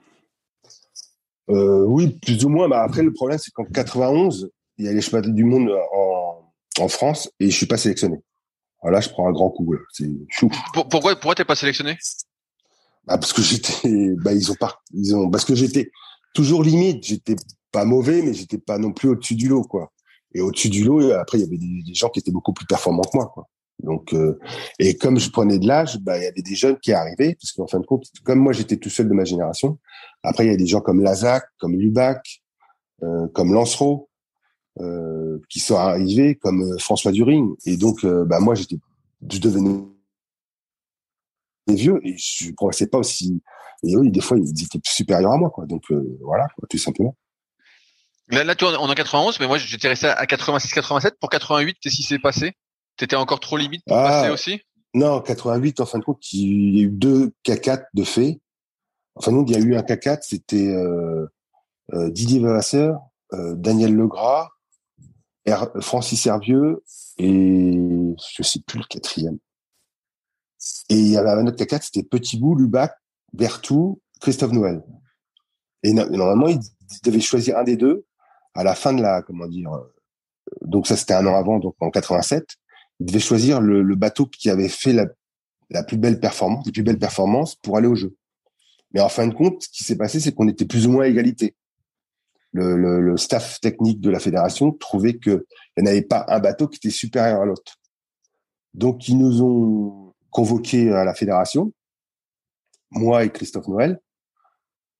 Speaker 3: Euh, Oui, plus ou moins. Bah, après, le problème, c'est qu'en 91, il y a les championnats du monde en, en France et je suis pas sélectionné. Alors là, je prends un grand coup. C'est
Speaker 2: Pourquoi, pourquoi t'es pas sélectionné?
Speaker 3: Bah parce que j'étais, bah ils ont pas, ils ont, parce que j'étais toujours limite. J'étais pas mauvais, mais j'étais pas non plus au-dessus du lot, quoi. Et au-dessus du lot, après, il y avait des, gens qui étaient beaucoup plus performants que moi. Quoi. Donc, euh, et comme je prenais de l'âge, bah, il y avait des jeunes qui arrivaient, parce qu'en fin de compte, comme moi, j'étais tout seul de ma génération. Après, il y a des gens comme Lazac, comme Lubac, euh, comme Lancereau, euh, qui sont arrivés, comme euh, François During. Et donc, euh, bah, moi, j'étais, je devenais vieux et je progressais pas aussi. Et eux, des fois, ils étaient supérieurs à moi, quoi. Donc, voilà, tout simplement.
Speaker 2: Là, là, tu on est en 91, mais moi, j'étais resté à 86-87. Pour 88, qu'est-ce qui s'est passé? T'étais encore trop limite pour passer ah, aussi?
Speaker 3: Non, 88, en fin de compte, il y a eu deux K4 de fait. Enfin, nous, il y a eu un K4, c'était euh, euh, Didier Vavasseur, euh, Daniel Legras, Francis Hervieux et je sais plus le quatrième. Et il y avait un autre K4, c'était Petit Bout, Lubac, Bertou, Christophe Noël. Et normalement, il devait choisir un des deux à la fin de la, comment dire, euh, donc ça c'était un an avant, donc en 87, il devait choisir le, le bateau qui avait fait la, la, plus belle performance, les plus belles performances pour aller au jeu. Mais en fin de compte, ce qui s'est passé, c'est qu'on était plus ou moins à égalité. Le, staff technique de la fédération trouvait qu'il n'y avait pas un bateau qui était supérieur à l'autre. Donc, ils nous ont convoqués à la fédération, moi et Christophe Noël,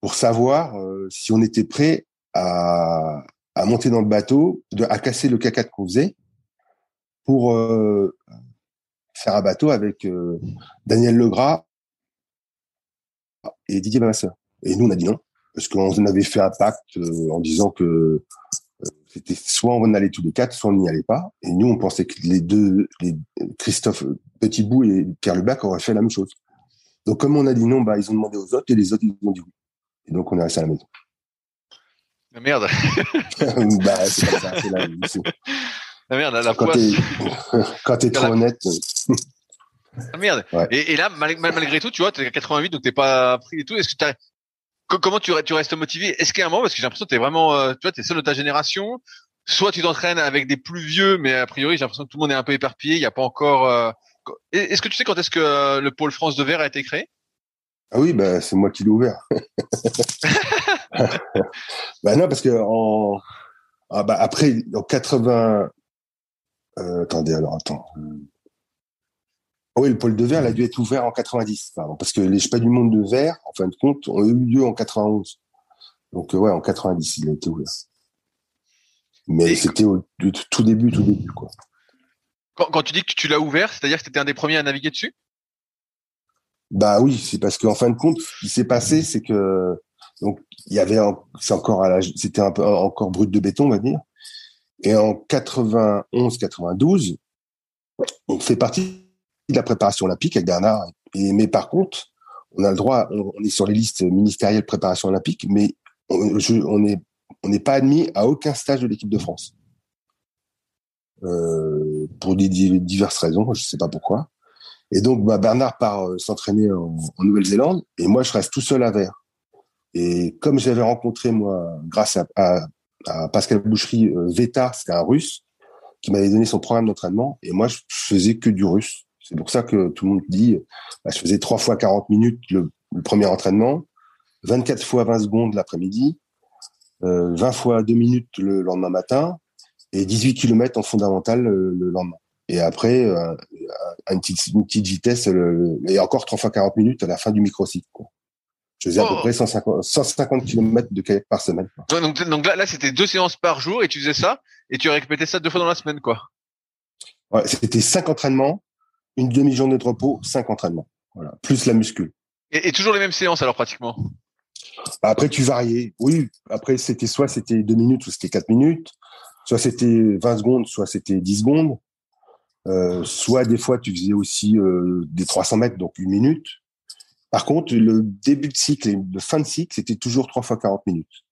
Speaker 3: pour savoir euh, si on était prêt à, monter dans le bateau, à casser le caca qu'on faisait pour euh, faire un bateau avec euh, Daniel Legras et Didier Masseur. Et nous, on a dit non, parce qu'on avait fait un pacte euh, en disant que euh, c'était soit on allait tous les quatre, soit on n'y allait pas. Et nous, on pensait que les deux, les, Christophe Petitbout et Pierre Lebac auraient fait la même chose. Donc, comme on a dit non, bah, ils ont demandé aux autres et les autres, ils ont dit oui. Et donc, on est resté à la maison.
Speaker 2: Ah, merde.
Speaker 3: bah, c'est comme ça, c'est la
Speaker 2: merde, la
Speaker 3: Quand t'es, quand t'es trop
Speaker 2: La-
Speaker 3: honnête,
Speaker 2: Ah, merde.
Speaker 3: Ouais.
Speaker 2: Et, et là, mal- mal- malgré tout, tu vois, t'es à 88, donc t'es pas pris et tout. Est-ce que comment tu, re- tu restes motivé? Est-ce qu'il y a un moment, parce que j'ai l'impression que vraiment, euh, tu vois, t'es seul de ta génération. Soit tu t'entraînes avec des plus vieux, mais a priori, j'ai l'impression que tout le monde est un peu éparpillé. Il n'y a pas encore. euh, Est-ce que tu sais quand est-ce que euh, le pôle France de verre a été créé?
Speaker 3: Ah oui, bah, c'est moi qui l'ai ouvert. bah non, parce que en, ah bah après, en 80, euh, attendez, alors, attends. Ah oui, le pôle de verre, il a dû être ouvert en 90, pardon, parce que les Chpas du monde de verre, en fin de compte, ont eu lieu en 91. Donc, euh, ouais, en 90, il a été ouvert. Mais c'était au tout début, tout début, quoi.
Speaker 2: quand, quand tu dis que tu l'as ouvert, c'est-à-dire que t'étais un des premiers à naviguer dessus?
Speaker 3: Bah oui, c'est parce qu'en fin de compte, ce qui s'est passé, c'est que donc il y avait, en- c'est encore à l'âge, c'était un peu encore brut de béton, on va dire. Et en 91-92, on fait partie de la préparation olympique avec Bernard. Et mais par contre, on a le droit, on, est sur les listes ministérielles de préparation olympique, mais on, je- on n'est pas admis à aucun stage de l'équipe de France. Euh, pour diverses raisons, je sais pas pourquoi. Et donc, bah, Bernard part euh, s'entraîner en, Nouvelle-Zélande et moi, je reste tout seul à Vert. Et comme j'avais rencontré, moi, grâce à Pascal Boucherie, euh, Veta, c'était un russe, qui m'avait donné son programme d'entraînement et moi, je faisais que du russe. C'est pour ça que tout le monde dit, bah, je faisais trois fois 40 minutes le, le premier entraînement, 24 fois 20 secondes l'après-midi, euh, 20 fois 2 minutes le lendemain matin et 18 km en fondamental le, le lendemain. Et après, euh, une, petite, une petite vitesse, le, et encore 3 fois 40 minutes à la fin du microcycle. quoi. Je faisais à peu
Speaker 2: Oh.
Speaker 3: près 150, 150 km de kayak par semaine. quoi.
Speaker 2: Donc, là, là c'était deux séances par jour et tu faisais ça et tu répétais ça deux fois dans la semaine, quoi.
Speaker 3: Ouais, C'était 5 entraînements, une demi-journée de repos, 5 entraînements. Voilà. Plus la muscule.
Speaker 2: Et, et toujours les mêmes séances alors pratiquement?
Speaker 3: Après, tu variais. Oui, après, c'était soit c'était 2 minutes, soit c'était 4 minutes, soit c'était 20 secondes, soit c'était 10 secondes. Euh, soit des fois, tu faisais aussi euh, des 300 mètres, donc une minute. Par contre, le début de cycle et le fin de cycle, c'était toujours 3 fois 40 minutes.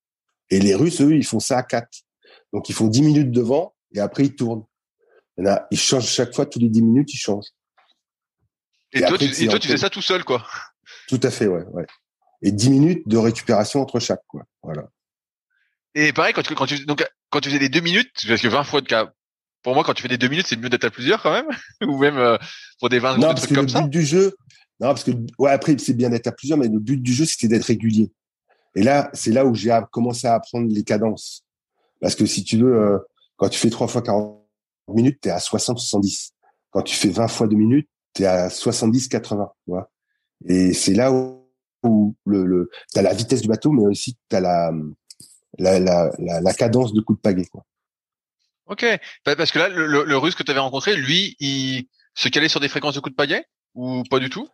Speaker 3: Et les Russes, eux, ils font ça à 4. Donc, ils font 10 minutes devant et après, ils tournent. Il y en a- Ils changent chaque fois, tous les 10 minutes, ils changent.
Speaker 2: Et,
Speaker 3: Et
Speaker 2: toi,
Speaker 3: après,
Speaker 2: tu, et toi, tu
Speaker 3: enchaînes.
Speaker 2: faisais ça tout seul, quoi.
Speaker 3: Tout à fait, ouais. ouais. Et 10 minutes de récupération entre chaque, quoi. Voilà.
Speaker 2: Et pareil, quand tu, quand tu, donc, quand tu faisais des deux minutes, parce que 20 fois de cas, pour moi, quand tu fais des deux minutes, c'est mieux d'être à plusieurs quand même, ou même euh, pour des 20
Speaker 3: Non, parce
Speaker 2: trucs
Speaker 3: que le but du jeu, non, parce que ouais, après c'est bien d'être à plusieurs, mais le but du jeu c'était d'être régulier. Et là, c'est là où j'ai commencé à apprendre les cadences. Parce que si tu veux, euh, quand tu fais 3 fois 40 minutes, t'es à 60-70. Quand tu fais 20 fois 2 minutes, t'es à 70-80. Tu vois Et c'est là où, où le, le t'as la vitesse du bateau, mais aussi t'as la, la, la, la, la cadence de coup de pagaie. Quoi.
Speaker 2: Ok. Pa- Parce que là, le, le, le russe que tu avais rencontré, lui, il se calait sur des fréquences de coups de pagaie ou pas du tout?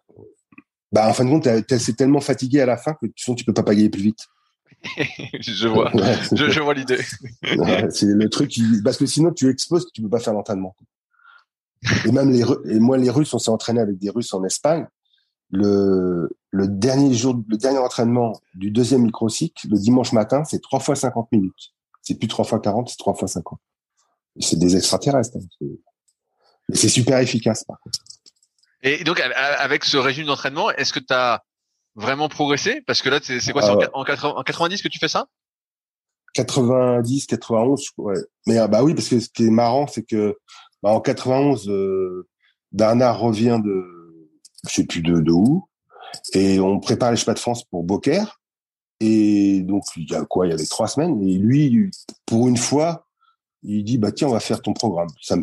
Speaker 3: Bah, en fin de compte, c'est tellement fatigué à la fin que tu, tu peux pas pagayer plus vite.
Speaker 2: Je vois.
Speaker 3: Ouais.
Speaker 2: je, je vois l'idée.
Speaker 3: Ouais, c'est le truc qui... parce que sinon tu exposes tu peux pas faire l'entraînement et même les et moi les Russes on s'est entraîné avec des Russes en Espagne le le dernier jour le dernier entraînement du deuxième microcycle le dimanche matin c'est trois fois 50 minutes c'est plus trois fois 40 c'est trois fois 50 Et c'est des extraterrestres hein. C'est- mais c'est super efficace par contre.
Speaker 2: Et donc, avec ce régime d'entraînement, est-ce que tu as vraiment progressé? Parce que là, c'est quoi
Speaker 3: Ah
Speaker 2: C'est en
Speaker 3: ouais.
Speaker 2: qua- en, 80 en 90 que tu fais ça?
Speaker 3: 90 91 ouais mais ah, bah oui parce que ce qui est marrant c'est que bah, en 91 euh, revient de je sais plus de, de où et on prépare les chemins de France pour Beaucaire. Et donc il y a quoi? Il y avait trois semaines. Et lui pour une fois il dit bah tiens on va faire ton programme. Parce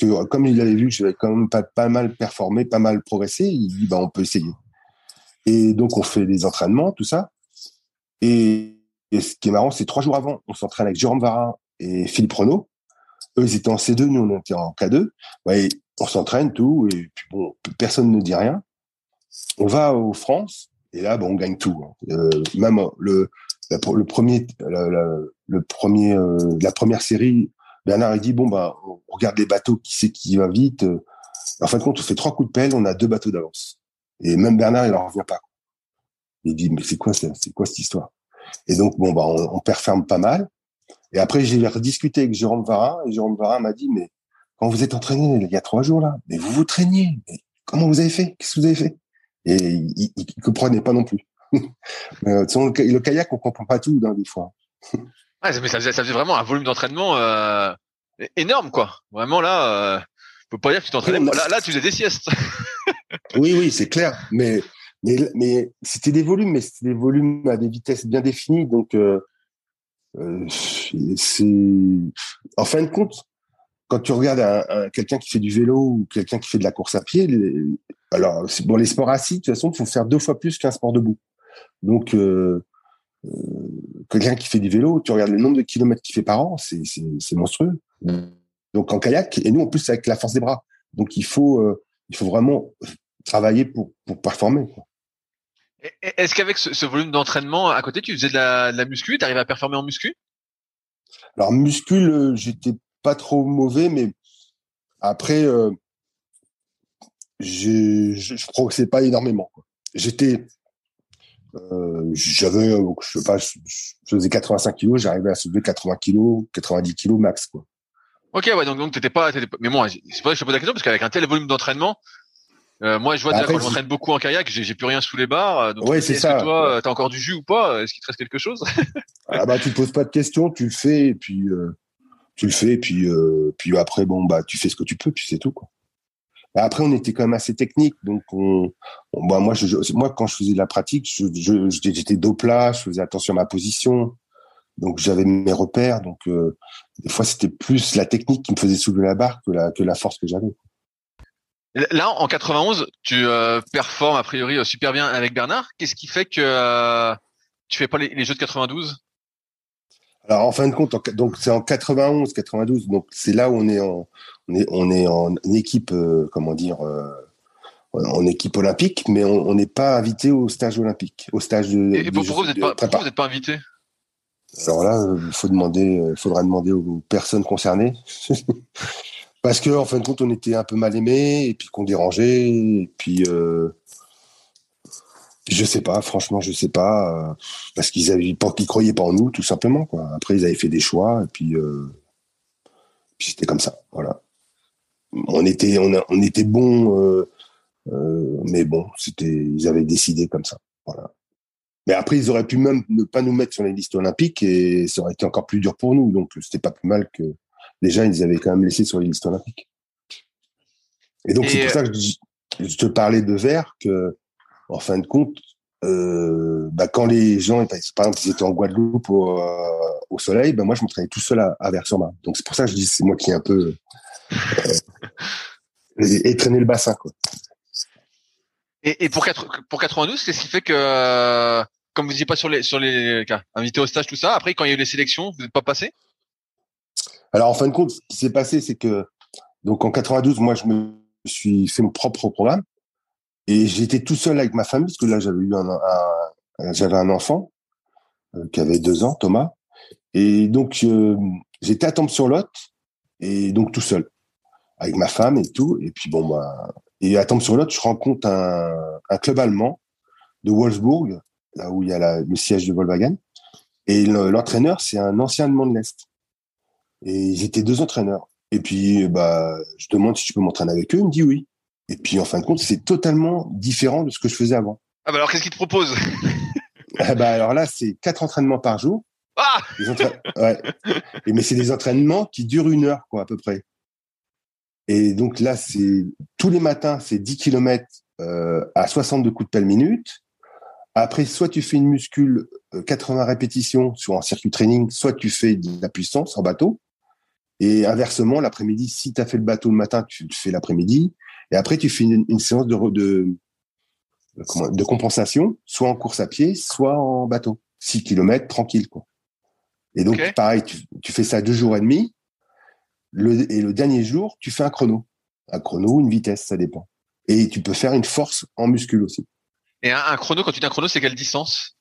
Speaker 3: que comme il avait vu que j'avais quand même pas, pas mal performé pas mal progressé il dit bah on peut essayer. Et donc on fait des entraînements tout ça. Et, ce qui est marrant c'est trois jours avant on s'entraîne avec Jérôme Varin et Philippe Renaud eux ils étaient en C2 nous on était en K2 ouais, on s'entraîne tout et puis bon personne ne dit rien on va aux France et là bon on gagne tout hein. euh, même le le premier, le premier, euh, la première série, Bernard a dit bon bah on regarde les bateaux, qui c'est qui va vite. En fin de compte, on fait trois coups de pelle, on a deux bateaux d'avance. Et même Bernard, il en revient pas. Il dit mais c'est quoi c'est quoi cette histoire? Et donc bon bah on, on pas mal. Et après j'ai rediscuté avec Jérôme Varin et Jérôme Varin m'a dit mais quand vous êtes entraîné il y a trois jours là, mais vous vous traîniez. Mais comment vous avez fait? Qu'est-ce que vous avez fait? Et il, il, comprenait pas non plus. mais, euh, le, kayak, on comprend pas tout, hein, des fois.
Speaker 2: ouais, mais ça faisait, ça faisait vraiment un volume d'entraînement euh, énorme, quoi. Vraiment là, euh, faut pas dire que tu t'entraînais. Là, là, tu faisais des siestes.
Speaker 3: oui, oui, c'est clair. Mais mais mais c'était des volumes, mais c'était des volumes à des vitesses bien définies, donc euh, euh en fin de compte quand tu regardes un, quelqu'un qui fait du vélo ou quelqu'un qui fait de la course à pied, alors bon les sports assis de toute façon il faut faire deux fois plus qu'un sport debout. Donc, euh, euh, quelqu'un qui fait du vélo, tu regardes le nombre de kilomètres qu'il fait par an, c'est monstrueux. Donc en kayak, et nous en plus avec la force des bras. Donc il faut, il faut vraiment travailler pour, pour performer.
Speaker 2: Est-ce qu'avec ce, volume d'entraînement à côté, tu faisais de la, de la muscu, tu arrivais à performer en muscu?
Speaker 3: Alors muscu, j'étais pas trop mauvais, mais après, euh, je, je progressais pas énormément. J'étais euh, j'avais, euh, je sais pas, je, faisais 85 kilos, j'arrivais à soulever 80 kilos, 90 kilos max, quoi.
Speaker 2: Ok, ouais, donc, donc t'étais pas, mais moi, c'est pas que je te pose la question parce qu'avec un tel volume d'entraînement, euh, moi, je vois déjà quand j'entraîne beaucoup en kayak, j'ai plus rien sous les barres. Euh, donc
Speaker 3: ouais, c'est ça.
Speaker 2: Que toi, t'as encore du jus ou pas? Est-ce qu'il te reste quelque chose?
Speaker 3: Ah bah, tu te poses pas de questions, tu le fais et puis euh, tu le fais et puis euh, puis après bon bah tu fais ce que tu peux puis c'est tout quoi. Après, on était quand même assez technique, donc on, bah, moi, je, moi, quand je faisais de la pratique, je, j'étais dos plat, je faisais attention à ma position, donc j'avais mes repères. Donc euh, des fois, c'était plus la technique qui me faisait soulever la barre que la que la force que j'avais.
Speaker 2: Là, en 91, tu euh, performes a priori euh, super bien avec Bernard. Qu'est-ce qui fait que euh, tu fais pas les, les jeux de 92
Speaker 3: alors en fin de compte, donc c'est en 91, 92, donc c'est là où on est en, on est, on est en équipe, euh, comment dire, en équipe olympique, mais on n'est pas invité au stage olympique, au stage de.
Speaker 2: Et, pourquoi, vous n'êtes pas, invité?
Speaker 3: Alors là, il faut demander, il faudra demander aux personnes concernées. Parce que en fin de compte, on était un peu mal aimés et puis qu'on dérangeait et puis euh, je sais pas, franchement, je sais pas, euh, parce qu'ils avaient qu'ils croyaient pas en nous, tout simplement. Après, ils avaient fait des choix, et puis, euh, c'était comme ça. Voilà. On était, on, bons, euh, mais bon, c'était, ils avaient décidé comme ça. Voilà. Mais après, ils auraient pu même ne pas nous mettre sur les listes olympiques, et ça aurait été encore plus dur pour nous. Donc, c'était pas plus mal que déjà ils avaient quand même laissé sur les listes olympiques. Et donc, c'est pour ça que je, te parlais de verre que en fin de compte, euh, bah, quand les gens, par exemple, ils étaient en Guadeloupe au, euh, au soleil, bah, moi, je m'entraînais tout seul à, à Vers-sur-Marne. Donc, c'est pour ça que je dis c'est moi qui ai un peu euh, étraîné le bassin. Quoi.
Speaker 2: Et, et pour, 4, pour 92, qu'est-ce qui fait que, euh, comme vous n'étiez pas sur les, sur les cas, invité au stage, tout ça, après, quand il y a eu les sélections, vous n'êtes pas passé?
Speaker 3: Alors, en fin de compte, ce qui s'est passé, c'est que donc en 92, moi, je me suis fait mon propre programme. Et j'étais tout seul avec ma famille, parce que là, j'avais eu un, j'avais un enfant euh, qui avait deux ans, Thomas. Et donc, j'étais à Tempe-sur-Lot, et donc tout seul, avec ma femme et tout. Et puis, bon, bah, et à Tempe-sur-Lot, je rencontre un, un, club allemand de Wolfsburg, là où il y a le siège de Volkswagen. Et l'entraîneur, c'est un ancien allemand de l'Est. Et ils étaient deux entraîneurs. Et puis, bah, je demande si je peux m'entraîner avec eux. Il me dit oui. Et puis en fin de compte, c'est totalement différent de ce que je faisais avant.
Speaker 2: Ah bah alors qu'est-ce qu'il te propose?
Speaker 3: Ah bah alors là, c'est quatre entraînements par jour.
Speaker 2: Ah
Speaker 3: ouais. Et mais c'est des entraînements qui durent une heure quoi à peu près. Et donc là, c'est tous les matins, c'est 10 km euh, à 62 coups de pelle minute. Après, soit tu fais une muscule 80 euh, répétitions sur un circuit training, soit tu fais de la puissance en bateau. Et inversement, l'après-midi, si tu as fait le bateau le matin, tu le fais l'après-midi. Et après, tu fais une, séance de, de, de compensation, soit en course à pied, soit en bateau. 6 km, tranquille. Quoi. Et donc, pareil, tu, tu, fais ça deux jours et demi. Le, et le dernier jour, tu fais un chrono. Un chrono, une vitesse, ça dépend. Et tu peux faire une force en muscule aussi.
Speaker 2: Et un, chrono, quand tu dis un chrono, c'est quelle distance?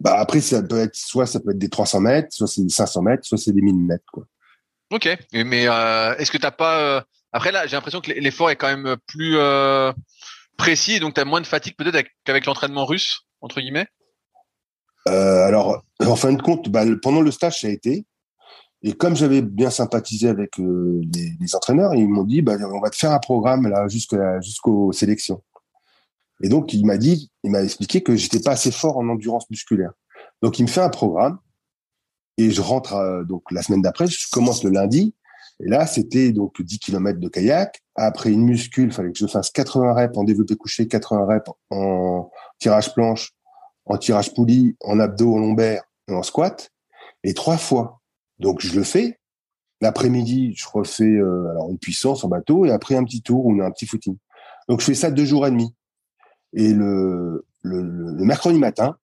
Speaker 3: Bah après, ça peut être soit ça peut être des 300 mètres, soit c'est des 500 mètres, soit c'est des 1000 mètres. Quoi.
Speaker 2: Ok. Mais euh, est-ce que t'as pas euh, Après là, j'ai l'impression que l'effort est quand même plus euh, précis, donc tu as moins de fatigue peut-être qu'avec l'entraînement russe entre guillemets?
Speaker 3: alors, en fin de compte, bah, pendant le stage, ça a été. Et comme j'avais bien sympathisé avec les, entraîneurs, ils m'ont dit, bah, on va te faire un programme là jusqu'aux sélections. Et donc, il m'a dit, il m'a expliqué que j'étais pas assez fort en endurance musculaire. Donc, il me fait un programme et je rentre euh, donc la semaine d'après. Je commence le lundi. Et là, c'était donc 10 km de kayak. Après une muscule, il fallait que je fasse 80 reps en développé couché, 80 reps en tirage planche, en tirage poulie, en abdos, en lombaire et en squat. Et trois fois. Donc, je le fais. L'après-midi, je refais euh, alors une puissance en bateau et après un petit tour ou un petit footing. Donc, je fais ça deux jours et demi. Et le, le, le mercredi matin,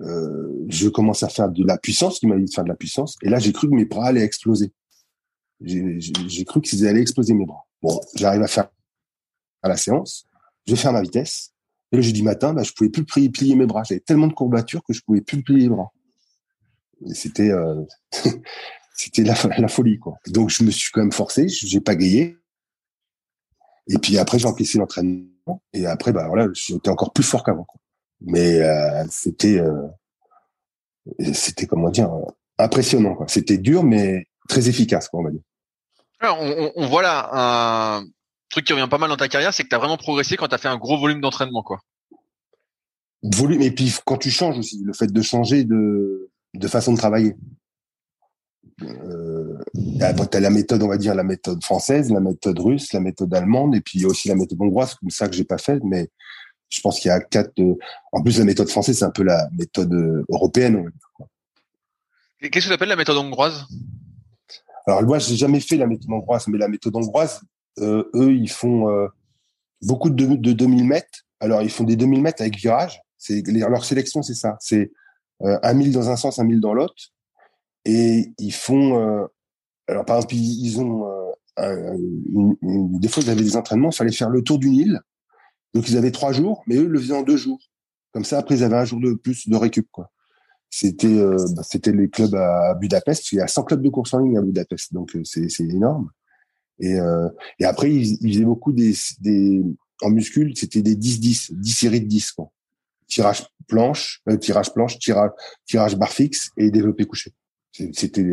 Speaker 3: euh, je commence à faire de la puissance, il m'a dit de faire de la puissance, et là j'ai cru que mes bras allaient exploser. J'ai cru qu'ils allaient exploser mes bras. Bon, j'arrive à faire à la séance, je vais faire ma vitesse, et le jeudi matin, bah, je pouvais plus plier, mes bras. J'avais tellement de courbatures que je pouvais plus plier les bras. C'était euh, c'était la, la, folie quoi. Donc je me suis quand même forcé, j'ai pas gagné. Et puis après j'ai encaissé l'entraînement et après, bah voilà, j'étais encore plus fort qu'avant. Mais euh, c'était, euh, c'était comment dire, impressionnant. C'était dur, mais très efficace, quoi, on va dire.
Speaker 2: Alors, on, on, voit là un truc qui revient pas mal dans ta carrière, c'est que tu as vraiment progressé quand tu as fait un gros volume d'entraînement, quoi.
Speaker 3: Volume et puis quand tu changes aussi, le fait de changer de, de façon de travailler. Euh, tu as la méthode, on va dire, la méthode française, la méthode russe, la méthode allemande, et puis aussi la méthode hongroise, comme ça que j'ai pas fait, mais je pense qu'il y a quatre. Euh, en plus, la méthode française, c'est un peu la méthode euh, européenne.
Speaker 2: Qu'est-ce que tu appelles la méthode hongroise?
Speaker 3: Alors, moi, j'ai jamais fait la méthode hongroise, mais la méthode hongroise, euh, eux, ils font beaucoup de, de 2000 mètres. Alors, ils font des 2000 mètres avec virage. C'est leur sélection, c'est ça. C'est un 1000 dans un sens, un 1000 dans l'autre. Et ils font alors, par exemple, ils ont euh, des fois, ils avaient des entraînements, il fallait faire le tour du Nil. Donc, ils avaient trois jours, mais eux le faisaient en deux jours. Comme ça, après, ils avaient un jour de plus de récup, quoi. C'était, euh, bah, c'était les clubs à Budapest. Il y a 100 clubs de course en ligne à Budapest, donc euh, c'est, c'est énorme. Et, et après, ils, faisaient beaucoup des, des en muscule, c'était des 10-10, 10 séries de 10, quoi. Tirage planche, tirage planche, tirage, tirage barre fixe et développé couché. C'était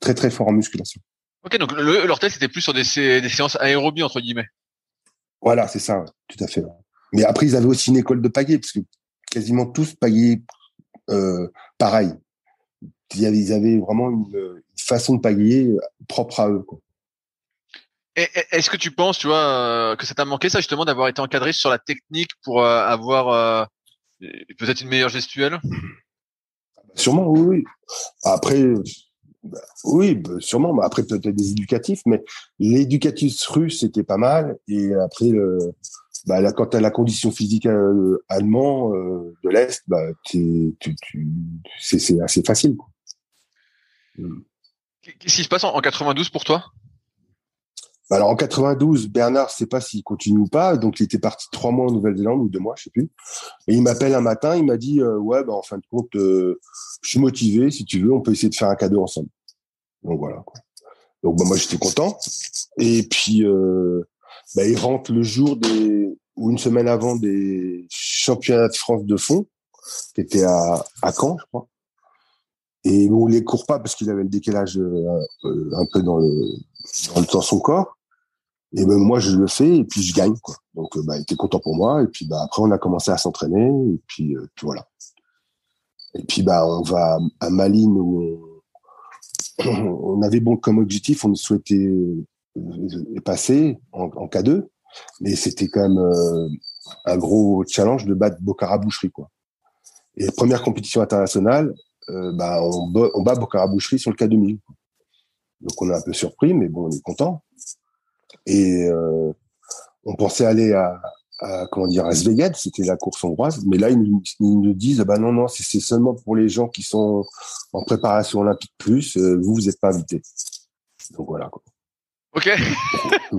Speaker 3: très très fort en musculation.
Speaker 2: Ok, donc le, leur test c'était plus sur des, des séances aérobie entre guillemets.
Speaker 3: Voilà, c'est ça, tout à fait. Mais après, ils avaient aussi une école de pagaie, parce que quasiment tous pagaient euh, pareil. Ils avaient, vraiment une, façon de pagayer propre à eux. Quoi.
Speaker 2: Est-ce que tu penses, tu vois, euh, que ça t'a manqué ça justement d'avoir été encadré sur la technique pour euh, avoir peut-être une meilleure gestuelle?
Speaker 3: Sûrement, oui. oui. Après, bah, oui, bah, sûrement. Après, peut-être des éducatifs, mais l'éducatif russe, c'était pas mal. Et après, bah, quand tu la condition physique euh, allemand euh, de l'Est, bah, c'est assez facile.
Speaker 2: Qu'est-ce qui se passe en 92 pour toi?
Speaker 3: bah, alors en 92, Bernard, je sais pas s'il continue ou pas, donc il était parti trois mois en Nouvelle-Zélande ou deux mois, je sais plus. Et il m'appelle un matin, il m'a dit euh, ouais, bah en fin de compte, euh, je suis motivé, si tu veux, on peut essayer de faire un cadeau ensemble. Donc voilà. Donc bah, moi j'étais content. Et puis euh, bah, il rentre le jour ou une semaine avant des championnats de France de fond, qui était à, à Caen, je crois. Et on les court pas parce qu'il avait le décalage un peu dans, son corps. Et ben moi je le fais et puis je gagne quoi. Donc euh, bah, il était content pour moi et puis bah après on a commencé à s'entraîner et puis, euh, puis, voilà. Et puis bah on va à Malines où on, avait bon comme objectif, on souhaitait euh, passer en, en K2, mais c'était quand même un gros challenge de battre Bocara Boucherie quoi. Et première compétition internationale, bah on, on bat Bocara Boucherie sur le K2000. Donc on est un peu surpris, mais bon, on est content. Et on pensait aller à, à, comment dire à Svegat, c'était la course hongroise, mais là ils nous, ils nous disent bah non non c'est seulement pour les gens qui sont en préparation olympique plus, vous vous êtes pas invités. Donc voilà. Quoi.
Speaker 2: Ok.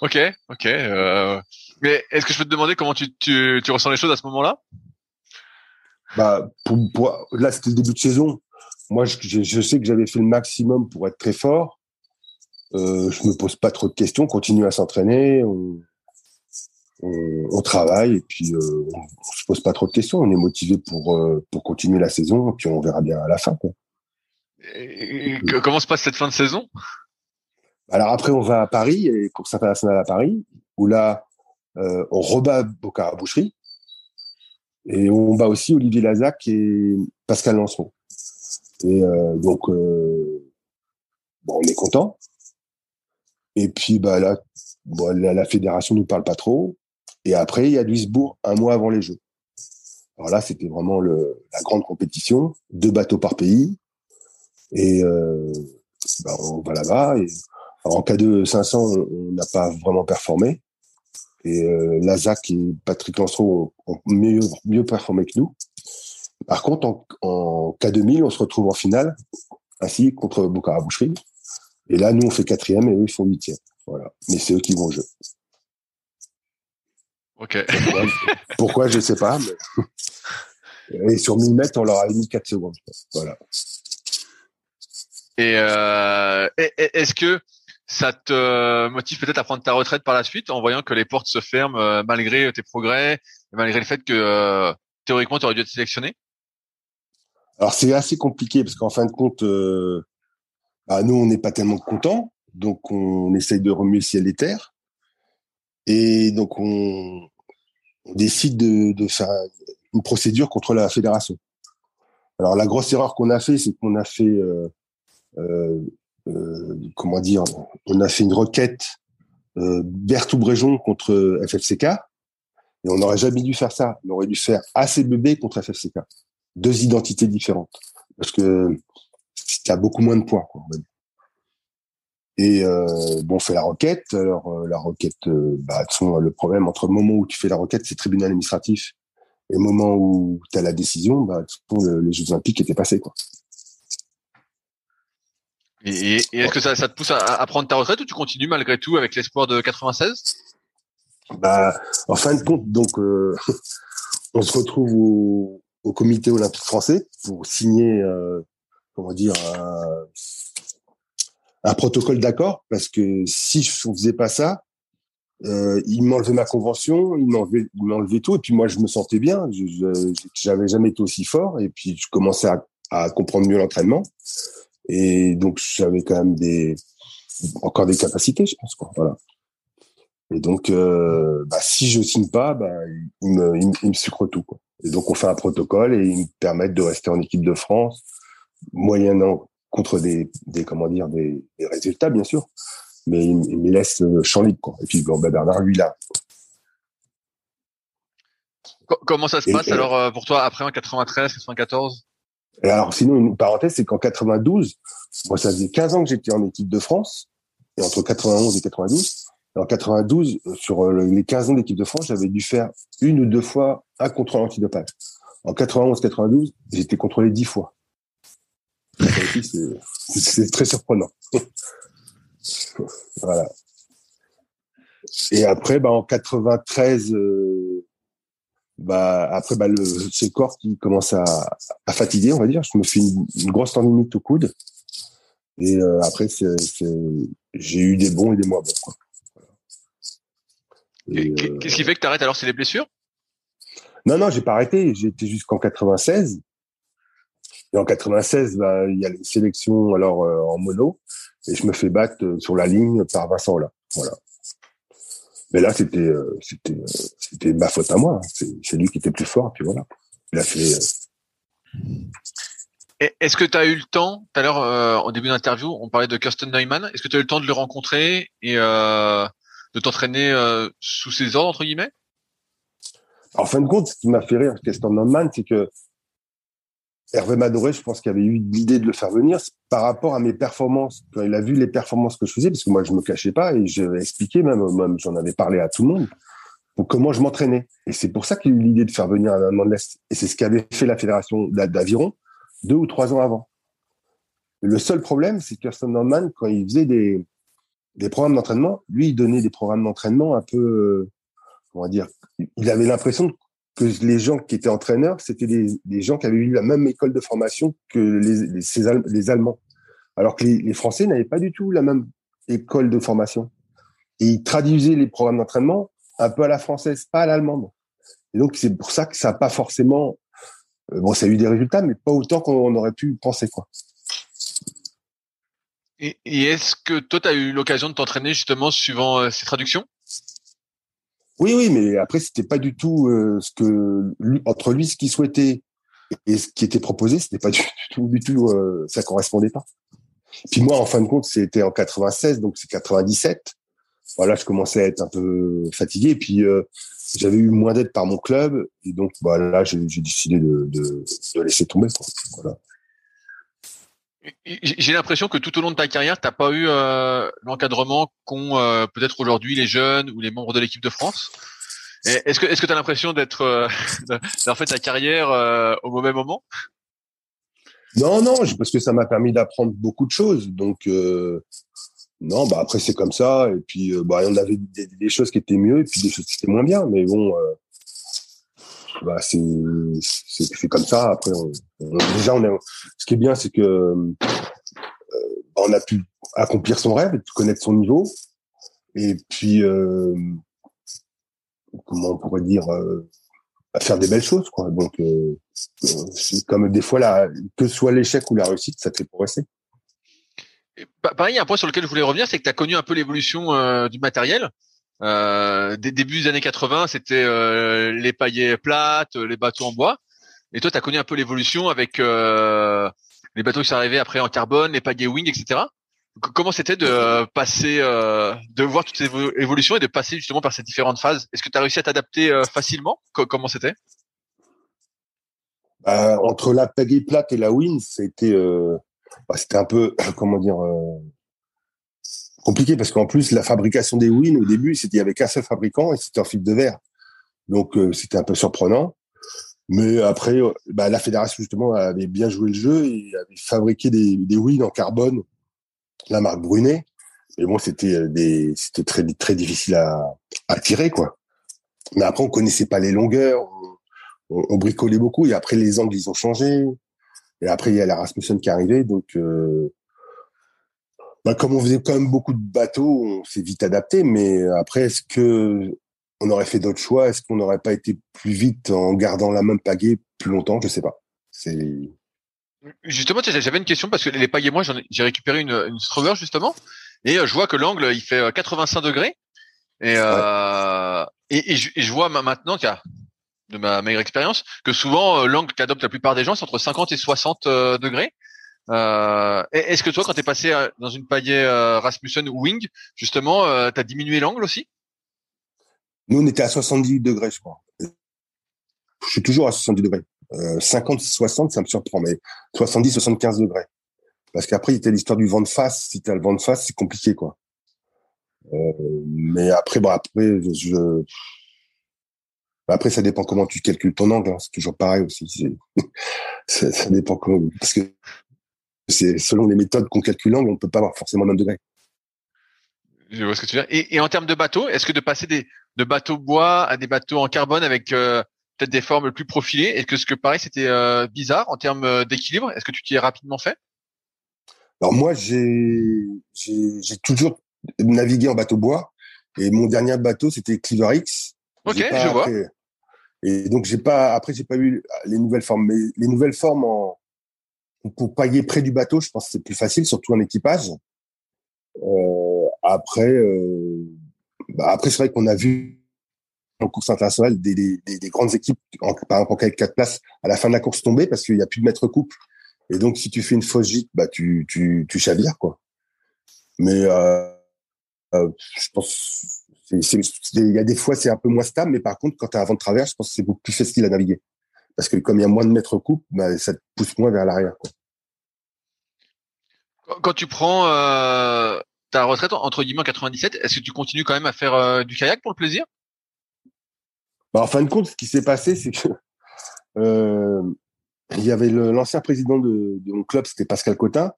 Speaker 2: ok, ok. Euh... Mais est-ce que je peux te demander comment tu, tu, tu ressens les choses à ce moment-là?
Speaker 3: Bah, pour, pour, là, c'était le début de saison. Moi, je, je sais que j'avais fait le maximum pour être très fort. Euh, je me pose pas trop de questions. On continue à s'entraîner. On, on, on, travaille et puis euh, on, on se pose pas trop de questions. On est motivé pour euh, pour continuer la saison. Et puis on verra bien à la fin. Quoi.
Speaker 2: Et, comment se passe cette fin de saison?
Speaker 3: Alors après, on va à Paris, et course internationale à Paris, où là, euh, on rebat Bocara Boucherie, et on bat aussi Olivier Lazac et Pascal Lanceron. Et donc, bon, on est content. Et puis, bah là, la, fédération nous parle pas trop. Et après, il y a Duisbourg un mois avant les Jeux. Alors là, c'était vraiment le, la grande compétition, deux bateaux par pays. Et euh, bah, on va là-bas en K2 500, on n'a pas vraiment performé. Et euh, Lazac et Patrick Lancereau ont, mieux, mieux performé que nous. Par contre, en, en K2000, on se retrouve en finale, ainsi contre Bocara Boucherie. Et là, nous, on fait quatrième et eux, ils font huitième. Voilà. Mais c'est eux qui vont au jeu.
Speaker 2: Ok.
Speaker 3: Pourquoi, pourquoi je sais pas. Mais... Et sur 1000 mètres, on leur a mis 4 secondes. Voilà.
Speaker 2: Et euh, est-ce que ça te motive peut-être à prendre ta retraite par la suite en voyant que les portes se ferment euh, malgré tes progrès et malgré le fait que euh, théoriquement tu aurais dû être sélectionné?
Speaker 3: Alors c'est assez compliqué parce qu'en fin de compte, euh, bah, nous on n'est pas tellement contents, donc on essaye de remuer ciel et terre et donc on, décide de, faire une procédure contre la fédération. Alors la grosse erreur qu'on a fait, c'est qu'on a fait euh, euh, euh, comment dire, on a fait une requête euh, Berthoud-Bréjon contre FFCK, et on n'aurait jamais dû faire ça. On aurait dû faire ACBB contre FFCK. Deux identités différentes. Parce que y a beaucoup moins de points. Quoi, et euh, bon, on fait la requête. Alors euh, la requête, euh, bah, le problème entre le moment où tu fais la requête, c'est tribunal administratif, et le moment où tu as la décision, bah, le, les Jeux Olympiques étaient passés. Quoi.
Speaker 2: Et, et est-ce que ça, ça, te pousse à, à, prendre ta retraite ou tu continues malgré tout avec l'espoir de 96
Speaker 3: Bah, en fin de compte, donc, euh, on se retrouve au, au, Comité olympique français pour signer, euh, comment dire, un, protocole d'accord, parce que si je faisais pas ça, euh, il m'enlevait ma convention, il m'enlevait, tout, et puis moi je me sentais bien. Je, j'avais jamais été aussi fort, et puis je commençais à, comprendre mieux l'entraînement. Et donc, j'avais quand même des, encore des capacités, je pense, quoi. Voilà. Et donc, euh, bah, si je signe pas, bah, il me, il, tout, quoi. Et donc, on fait un protocole et ils me permettent de rester en équipe de France, moyennant contre des, des comment dire, des, des résultats, bien sûr. Mais il, il me laisse champ libre, quoi. Et puis, bon, bah, Bernard, lui, là.
Speaker 2: Comment ça se passe et, alors euh, pour toi après en 93, 94
Speaker 3: et alors, sinon, une parenthèse, c'est qu'en 92, moi, ça faisait 15 ans que j'étais en équipe de France, et entre 91 et 92. Et en 92, sur les 15 ans d'équipe de France, j'avais dû faire une ou deux fois un contrôle antidopage. En 91-92, j'étais contrôlé dix fois. C'est très surprenant. voilà. Et après, bah, en 93, euh, bah après bah le c'est le corps qui commence à, à fatiguer on va dire je me fais une, une grosse tendinite au coude et euh, après c'est, j'ai eu des bons et des moins bons.
Speaker 2: Et, euh, Qu'est-ce qui fait que tu arrêtes alors? C'est les blessures?
Speaker 3: Non non j'ai pas arrêté j'ai été jusqu'en 96 et en 96 bah il y a les sélections alors euh, en mono et je me fais battre sur la ligne par Vincent là voilà mais là, c'était euh, c'était euh, c'était ma faute à moi. C'est lui qui était plus fort. Puis voilà. Il a fait.
Speaker 2: Euh, est-ce que tu as eu le temps, tout à l'heure, euh, au début de l'interview, on parlait de Kirsten Neumann. Est-ce que tu as eu le temps de le rencontrer et euh, de t'entraîner euh, sous ses ordres, entre guillemets?
Speaker 3: En fin de compte, ce qui m'a fait rire, Kirsten Neumann, c'est que Hervé Madoré, je pense qu'il avait eu l'idée de le faire venir par rapport à mes performances. Quand il a vu les performances que je faisais, parce que moi, je me cachais pas et je expliqué même, j'en avais parlé à tout le monde, pour comment je m'entraînais. Et c'est pour ça qu'il a eu l'idée de faire venir un Allemand de l'Est. Et c'est ce qu'avait fait la fédération d'aviron deux ou trois ans avant. Le seul problème, c'est que Kirsten Norman, quand il faisait des, des programmes d'entraînement, lui, il donnait des programmes d'entraînement un peu, euh, on va dire, il avait l'impression que les gens qui étaient entraîneurs, c'était des, gens qui avaient eu la même école de formation que les, Allemands. Alors que les, Français n'avaient pas du tout la même école de formation. Et ils traduisaient les programmes d'entraînement un peu à la française, pas à l'allemande. Et donc, c'est pour ça que ça n'a pas forcément, euh, bon, ça a eu des résultats, mais pas autant qu'on aurait pu penser.
Speaker 2: Et, est-ce que toi, tu as eu l'occasion de t'entraîner justement suivant euh, ces traductions?
Speaker 3: Oui, oui, mais après, c'était pas du tout euh, ce que entre lui, ce qu'il souhaitait et ce qui était proposé, c'était pas du tout, du tout, euh, ça correspondait pas. Puis moi, en fin de compte, c'était en 96, donc c'est 97. Voilà, je commençais à être un peu fatigué, puis euh, j'avais eu moins d'aide par mon club, et donc bah, là, j'ai décidé de, de, de, laisser tomber. Voilà.
Speaker 2: J'ai l'impression que tout au long de ta carrière, t'as pas eu euh, l'encadrement qu'ont euh, peut-être aujourd'hui les jeunes ou les membres de l'équipe de France. Est-ce que est-ce que tu as l'impression d'être euh, d'avoir fait ta carrière euh, au mauvais moment?
Speaker 3: Non, non, parce que ça m'a permis d'apprendre beaucoup de choses. Donc non, bah après c'est comme ça. Et puis bah on avait des, des, choses qui étaient mieux et puis des choses qui étaient moins bien. Mais bon, bah, c'est c'est comme ça. Après, on, déjà, on est, ce qui est bien, c'est que euh, on a pu accomplir son rêve, connaître son niveau, et puis euh, comment on pourrait dire, euh, faire des belles choses, quoi. Donc, euh, comme des fois là, que soit l'échec ou la réussite, ça te fait progresser.
Speaker 2: Pareil, un point sur lequel je voulais revenir, c'est que tu as connu un peu l'évolution du matériel. Euh, des débuts des années 80, c'était euh, les paillets plates, les bateaux en bois. Et toi, tu as connu un peu l'évolution avec euh, les bateaux qui sont arrivés après en carbone, les paillets wing, etc. Comment c'était de passer, euh, de voir toutes ces évolutions et de passer justement par ces différentes phases? Est-ce que tu as réussi à t'adapter euh, facilement? Comment c'était?
Speaker 3: Entre la pagaie plate et la wing, c'était bah, c'était un peu comment dire compliqué parce qu'en plus la fabrication des wins au début c'était il y avait qu'un seul fabricant et c'était en fibre de verre. Donc euh, c'était un peu surprenant. Mais après euh, bah, la fédération justement avait bien joué le jeu et avait fabriqué des, des wins en carbone la marque Brunet. Mais bon c'était euh, des c'était très très difficile à, tirer quoi. Mais après on connaissait pas les longueurs. On, bricolait beaucoup et après les angles ils ont changé. Et après il y a la Rasmussen qui est arrivée. Donc bah, comme on faisait quand même beaucoup de bateaux, on s'est vite adapté. Mais après, est-ce que on aurait fait d'autres choix? Est-ce qu'on n'aurait pas été plus vite en gardant la même pagaie plus longtemps? Je sais pas. C'est
Speaker 2: Justement, j'avais une question parce que les pagaies, moi, j'ai récupéré une, une justement, et euh, je vois que l'angle il fait 85 euh, degrés, et, euh, et, et, je, vois maintenant, de ma meilleure expérience, que souvent l'angle qu'adoptent la plupart des gens c'est entre 50 et 60 degrés. Euh, Est-ce que toi, quand tu es passé euh, dans une paillée euh, Rasmussen ou Wing, justement, euh, tu as diminué l'angle aussi?
Speaker 3: Nous, on était à 70 degrés, je crois. Je suis toujours à 70 degrés. Euh, 50, 60, ça me surprend, mais 70, 75 degrés. Parce qu'après, il y a l'histoire du vent de face. Si tu as le vent de face, c'est compliqué, quoi. Euh, mais après, bon, après, je, après, ça dépend comment tu calcules ton angle. Hein. C'est toujours pareil aussi. ça dépend comment. Parce que c'est selon les méthodes qu'on calcule on ne peut pas avoir forcément le même degré.
Speaker 2: Je vois ce que tu veux dire. Et, en termes de bateaux, est-ce que de passer des, de bateaux bois à des bateaux en carbone avec euh, peut-être des formes plus profilées, est-ce que ce que pareil c'était euh, bizarre en termes euh, d'équilibre? Est-ce que tu t'y es rapidement fait?
Speaker 3: Alors moi, j'ai j'ai toujours navigué en bateau bois et mon dernier bateau c'était Cleaver X.
Speaker 2: Ok, je vois.
Speaker 3: Et donc j'ai pas après j'ai pas eu les nouvelles formes, mais les nouvelles formes en pour pailler près du bateau, je pense que c'est plus facile, surtout en équipage. Euh, après, euh, bah après c'est vrai qu'on a vu en course internationale des, des, des, grandes équipes, par exemple en 4 places, à la fin de la course tomber parce qu'il n'y a plus de maître couple. Et donc si tu fais une fausse gîte, bah tu tu tu chavires quoi. Mais euh, euh je pense il y a des fois c'est un peu moins stable, mais par contre quand tu as un vent de travers, je pense que c'est beaucoup plus facile à naviguer parce que comme il y a moins de mètres coupe, bah, ça te pousse moins vers l'arrière.
Speaker 2: Quand tu prends euh, ta retraite entre guillemets en 97, est-ce que tu continues quand même à faire euh, du kayak pour le plaisir?
Speaker 3: Bah, En fin de compte, ce qui s'est passé, c'est que euh, il y avait l'ancien président de, mon club, c'était Pascal Cotin,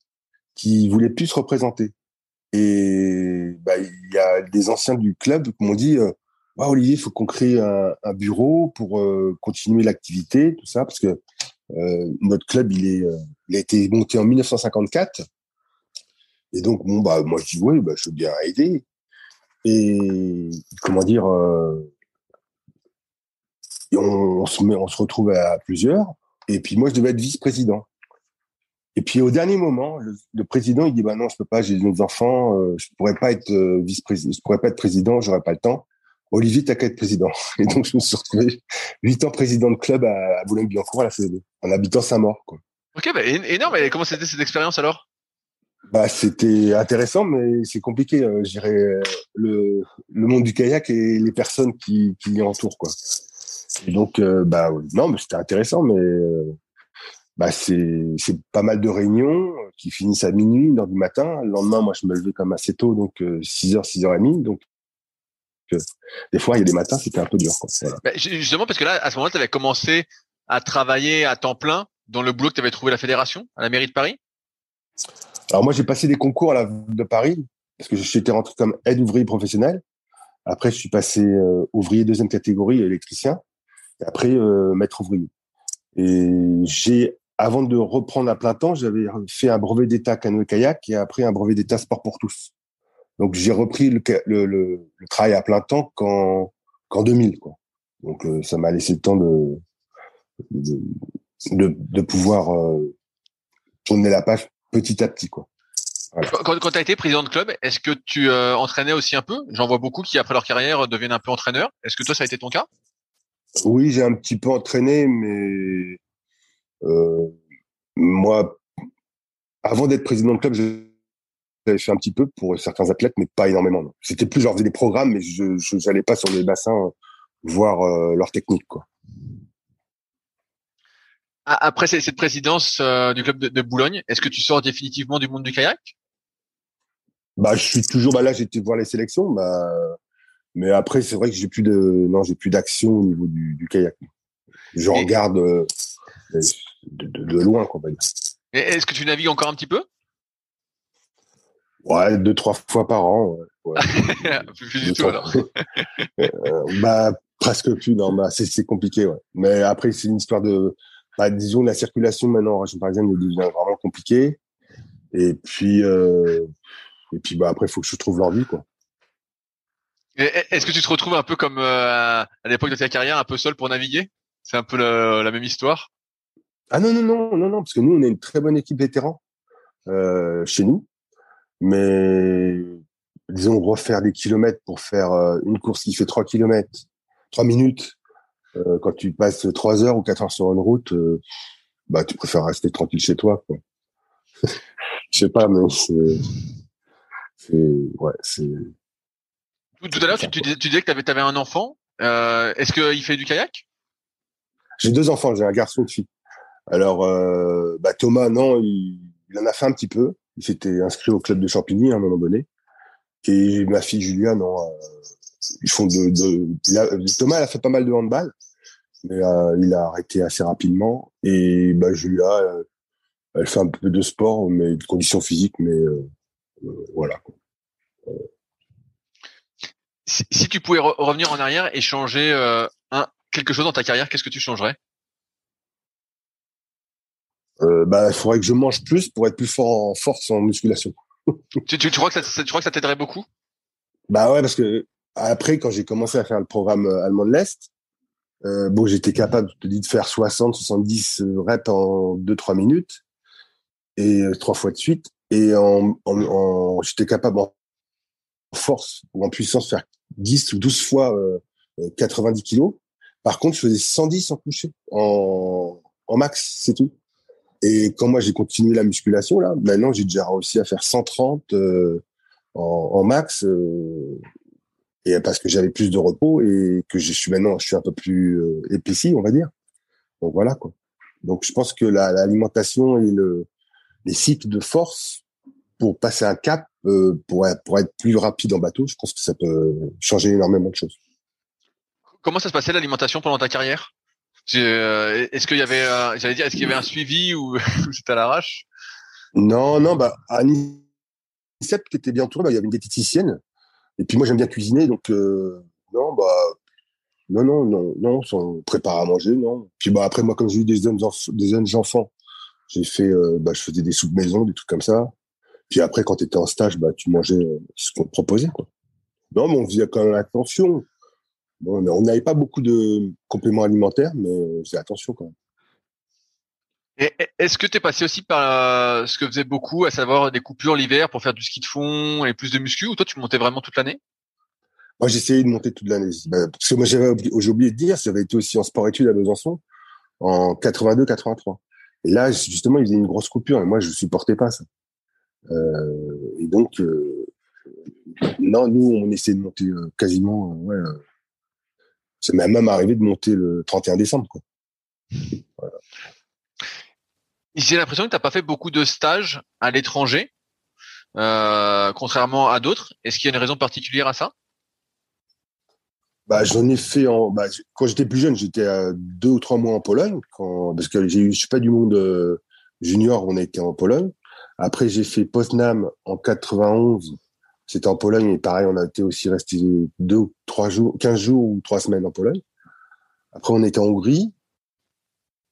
Speaker 3: qui voulait plus se représenter. Et bah, il y a des anciens du club qui m'ont dit euh, Olivier, il faut qu'on crée un, un, bureau pour euh, continuer l'activité, tout ça, parce que notre club, il, est, il a été monté en 1954. Et donc, bon, bah, moi, je dis oui, bah, je veux bien aider. Et comment dire, euh, on, se met, on se retrouve à plusieurs. Et puis moi, je devais être vice-président. Et puis au dernier moment, le, président il dit bah non, je peux pas, j'ai des enfants, euh, je pourrais pas être euh, vice-président, je pourrais pas être président, j'aurais pas le temps. Olivier, t'as qu'à être président. Et donc je me suis retrouvé huit ans président de club à, Boulogne-Billancourt à la CED, en habitant Saint-Maur.
Speaker 2: Ok, bah, énorme. Et comment c'était cette expérience alors?
Speaker 3: Bah c'était intéressant, mais c'est compliqué. Euh, je dirais le le monde du kayak et les personnes qui qui y entourent donc euh, bah non, mais c'était intéressant, mais euh, bah c'est pas mal de réunions qui finissent à minuit, une du matin. Le lendemain, moi, je me levais comme assez tôt, donc 6 heures, 6 heures et demie. Donc des fois, il y a des matins, c'était un peu dur.
Speaker 2: Bah, justement, parce que là, à ce moment-là, tu avais commencé à travailler à temps plein dans le boulot que tu avais trouvé la fédération, à la mairie de Paris?
Speaker 3: Alors moi, j'ai passé des concours à la ville de Paris parce que j'étais rentré comme aide ouvrier professionnel. Après, je suis passé euh, ouvrier deuxième catégorie, électricien. Et après, euh, maître ouvrier. Et j'ai avant de reprendre à plein temps, j'avais fait un brevet d'état canoë-kayak et après un brevet d'état sport pour tous. Donc j'ai repris le, le, le, travail à plein temps qu'en qu'en 2000. Quoi. Donc euh, ça m'a laissé le temps de de, de, de pouvoir euh, tourner la page petit à petit. Quoi.
Speaker 2: Voilà. Quand, quand tu as été président de club, est-ce que tu euh, entraînais aussi un peu? J'en vois beaucoup qui, après leur carrière, deviennent un peu entraîneurs. Est-ce que toi, ça a été ton cas?
Speaker 3: Oui, j'ai un petit peu entraîné, mais euh, moi, avant d'être président de club, j'avais fait un petit peu pour certains athlètes, mais pas énormément. C'était plus, genre, des programmes, mais je n'allais pas sur les bassins voir euh, leur technique. Quoi.
Speaker 2: Après cette présidence euh, du club de, de Boulogne, est-ce que tu sors définitivement du monde du kayak?
Speaker 3: Bah, je suis toujours. Bah là, j'ai été voir les sélections. Bah, mais après, c'est vrai que j'ai plus de, non, j'ai plus d'action au niveau du, du kayak. Je Et... regarde. Euh, de, de, de, loin, quoi.
Speaker 2: Est-ce que tu navigues encore un petit peu?
Speaker 3: Ouais, deux, trois fois par an. Ouais.
Speaker 2: plus du tout, alors.
Speaker 3: euh, bah, presque plus, non, bah, c'est compliqué, ouais. Mais après, c'est une histoire de, bah, disons, la circulation maintenant en région parisienne devient vraiment compliquée. Et puis, euh, et puis, bah, après, il faut que je trouve l'envie, quoi.
Speaker 2: Est-ce que tu te retrouves un peu comme euh, à l'époque de ta carrière, un peu seul pour naviguer? C'est un peu le, la même histoire?
Speaker 3: Ah non, non, non, non, non, parce que nous, on est une très bonne équipe vétéran euh, chez nous. Mais disons, refaire des kilomètres pour faire euh, une course qui fait trois kilomètres, trois minutes, euh, quand tu passes trois heures ou quatre heures sur une route, euh, bah tu préfères rester tranquille chez toi. Quoi. Je sais pas, mais c'est, c'est, ouais, c'est.
Speaker 2: Tout, à l'heure, tu, tu, tu, disais que tu avais, un enfant. Euh, est-ce qu'il fait du kayak?
Speaker 3: J'ai deux enfants. J'ai un garçon et une fille. Alors, euh, bah, Thomas, non, il, il, en a fait un petit peu. Il s'était inscrit au club de Champigny à un moment donné. Et ma fille Julia, non, euh, ils font de, de a, Thomas, elle a fait pas mal de handball, mais euh, il a arrêté assez rapidement. Et bah, Julia, euh, elle fait un peu de sport, mais de conditions physiques, mais euh, voilà.
Speaker 2: Si, si, tu pouvais re revenir en arrière et changer un, quelque chose dans ta carrière, qu'est-ce que tu changerais?
Speaker 3: Euh, bah, il faudrait que je mange plus pour être plus fort en force en musculation.
Speaker 2: tu, tu, tu, crois que ça, tu crois que ça t'aiderait beaucoup?
Speaker 3: Bah ouais, parce que après, quand j'ai commencé à faire le programme euh, allemand de l'Est, euh, bon, j'étais capable, je te dis, de faire 60, 70 reps en 2-3 minutes et euh, trois fois de suite. Et en, en, en j'étais capable en force ou en puissance de faire 10 ou 12 fois euh, 90 kilos. Par contre, je faisais 110 en coucher, en, en max, c'est tout. Et quand moi j'ai continué la musculation là, maintenant j'ai déjà réussi à faire 130 euh, en, en, max, euh, et parce que j'avais plus de repos et que je suis maintenant je suis un peu plus euh, épaissi, on va dire. Donc voilà quoi. Donc je pense que l'alimentation et le, les cycles de force pour passer un cap, euh, pour, pour être plus rapide en bateau, je pense que ça peut changer énormément de choses.
Speaker 2: Comment ça se passait l'alimentation pendant ta carrière? Euh, Est-ce qu'il y avait, j'allais dire, est-ce qu'il y avait un suivi ou, c'était à l'arrache?
Speaker 3: Non, non, bah à Nicep qui était bien entouré, bah, il y avait une diététicienne. Et puis moi j'aime bien cuisiner, donc euh, non, bah non, non, non, non, on prépare à manger, non. Puis bah après moi comme j'ai eu des jeunes, des jeunes enfants, j'ai fait, euh, bah, je faisais des soupes maison, des trucs comme ça. Puis après quand tu étais en stage, bah tu mangeais ce qu'on te proposait quoi. Non, mais on faisait quand même attention. Bon, on n'avait pas beaucoup de compléments alimentaires, mais on faisait attention quand même.
Speaker 2: Est-ce que tu es passé aussi par euh, ce que faisait beaucoup, à savoir des coupures l'hiver pour faire du ski de fond et plus de muscu, ou toi tu montais vraiment toute l'année?
Speaker 3: Moi j'essayais de monter toute l'année. Bah, parce que moi j'avais oublié de dire, j'avais été aussi en sport-études à Besançon en 82-83. Et là justement ils faisaient une grosse coupure et moi je supportais pas ça. Euh, et donc euh, non, nous on essayait de monter quasiment. ouais, c'est même arrivé de monter le 31 décembre. Voilà.
Speaker 2: J'ai l'impression que tu n'as pas fait beaucoup de stages à l'étranger, euh, contrairement à d'autres. Est-ce qu'il y a une raison particulière à ça?
Speaker 3: Bah, j'en ai fait en bah, quand j'étais plus jeune, j'étais à deux ou trois mois en Pologne quand parce que j'ai eu je suis pas du monde euh, junior, on a été en Pologne. Après j'ai fait Poznan en 91, c'était en Pologne et pareil, on a été aussi resté deux ou trois jours, quinze jours ou trois semaines en Pologne. Après on était en Hongrie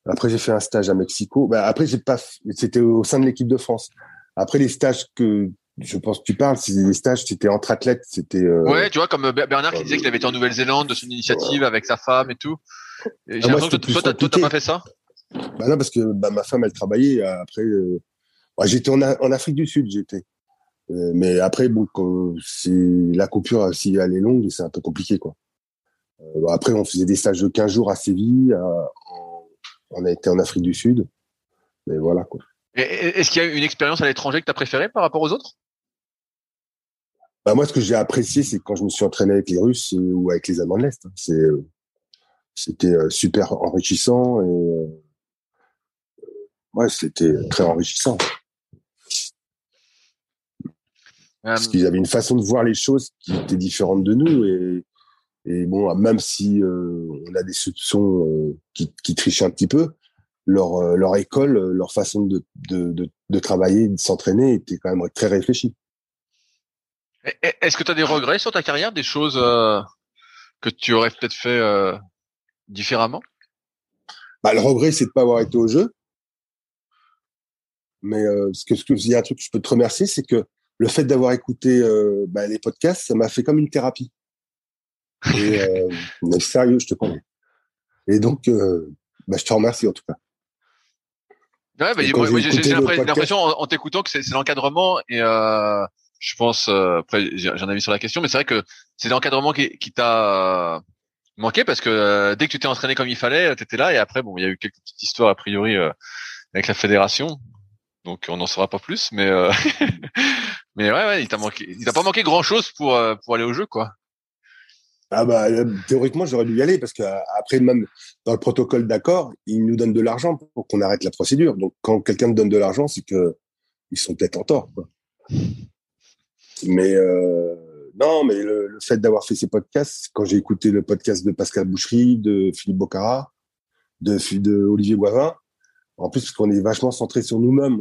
Speaker 3: après, j'ai fait un stage à Mexico. Bah, après, j'ai pas, c'était au sein de l'équipe de France. Après, les stages que je pense que tu parles, c'est des stages, c'était entre athlètes, c'était. Euh...
Speaker 2: Ouais, tu vois, comme Bernard qui disait qu'il avait été en Nouvelle-Zélande de son initiative avec sa femme et tout. J'ai ah, l'impression que toi, toi, t'as pas fait ça?
Speaker 3: Bah non, parce que bah, ma femme, elle travaillait. Euh, après, euh... j'étais en, en, Afrique du Sud, j'étais. Euh, mais après, bon, c'est la coupure, si elle est longue, c'est un peu compliqué, quoi. Euh, après, on faisait des stages de 15 jours à Séville, on a été en Afrique du Sud. Mais voilà quoi.
Speaker 2: Est-ce qu'il y a une expérience à l'étranger que tu as préférée par rapport aux autres?
Speaker 3: Bah moi, ce que j'ai apprécié, c'est quand je me suis entraîné avec les Russes ou avec les Allemands de l'Est. C'est, euh, c'était euh, super enrichissant et euh, ouais, c'était très enrichissant. Parce qu'ils avaient une façon de voir les choses qui était différente de nous et et bon, même si euh, on a des soupçons euh, qui, qui, trichent un petit peu, leur, euh, leur école, leur façon de, de, de, de travailler, de s'entraîner était quand même très réfléchie.
Speaker 2: Est-ce que tu as des regrets sur ta carrière, des choses que tu aurais peut-être fait différemment?
Speaker 3: Bah, Le regret, c'est de pas avoir été au jeu. Mais ce que, ce que il y a un truc que je peux te remercier, c'est que le fait d'avoir écouté bah, les podcasts, ça m'a fait comme une thérapie. Et, euh, mais sérieux, je te connais. Et donc, euh, bah, je te remercie en tout cas.
Speaker 2: Ouais, bah, j'ai l'impression en, t'écoutant que c'est l'encadrement et euh, je pense euh, après j'en ai vu sur la question, mais c'est vrai que c'est l'encadrement qui, qui t'a manqué parce que euh, dès que tu t'es entraîné comme il fallait, tu étais là et après bon, il y a eu quelques petites histoires a priori avec la fédération, donc on n'en saura pas plus, mais mais ouais, ouais il t'a manqué, il t'a pas manqué grand chose pour pour aller au jeu quoi.
Speaker 3: Ah bah théoriquement j'aurais dû y aller parce que après même dans le protocole d'accord ils nous donnent de l'argent pour qu'on arrête la procédure donc quand quelqu'un me donne de l'argent c'est que ils sont peut-être en tort quoi. mais euh, non mais le, fait d'avoir fait ces podcasts quand j'ai écouté le podcast de Pascal Boucherie de Philippe Bocara de, de Olivier Boivin en plus qu'on est vachement centré sur nous-mêmes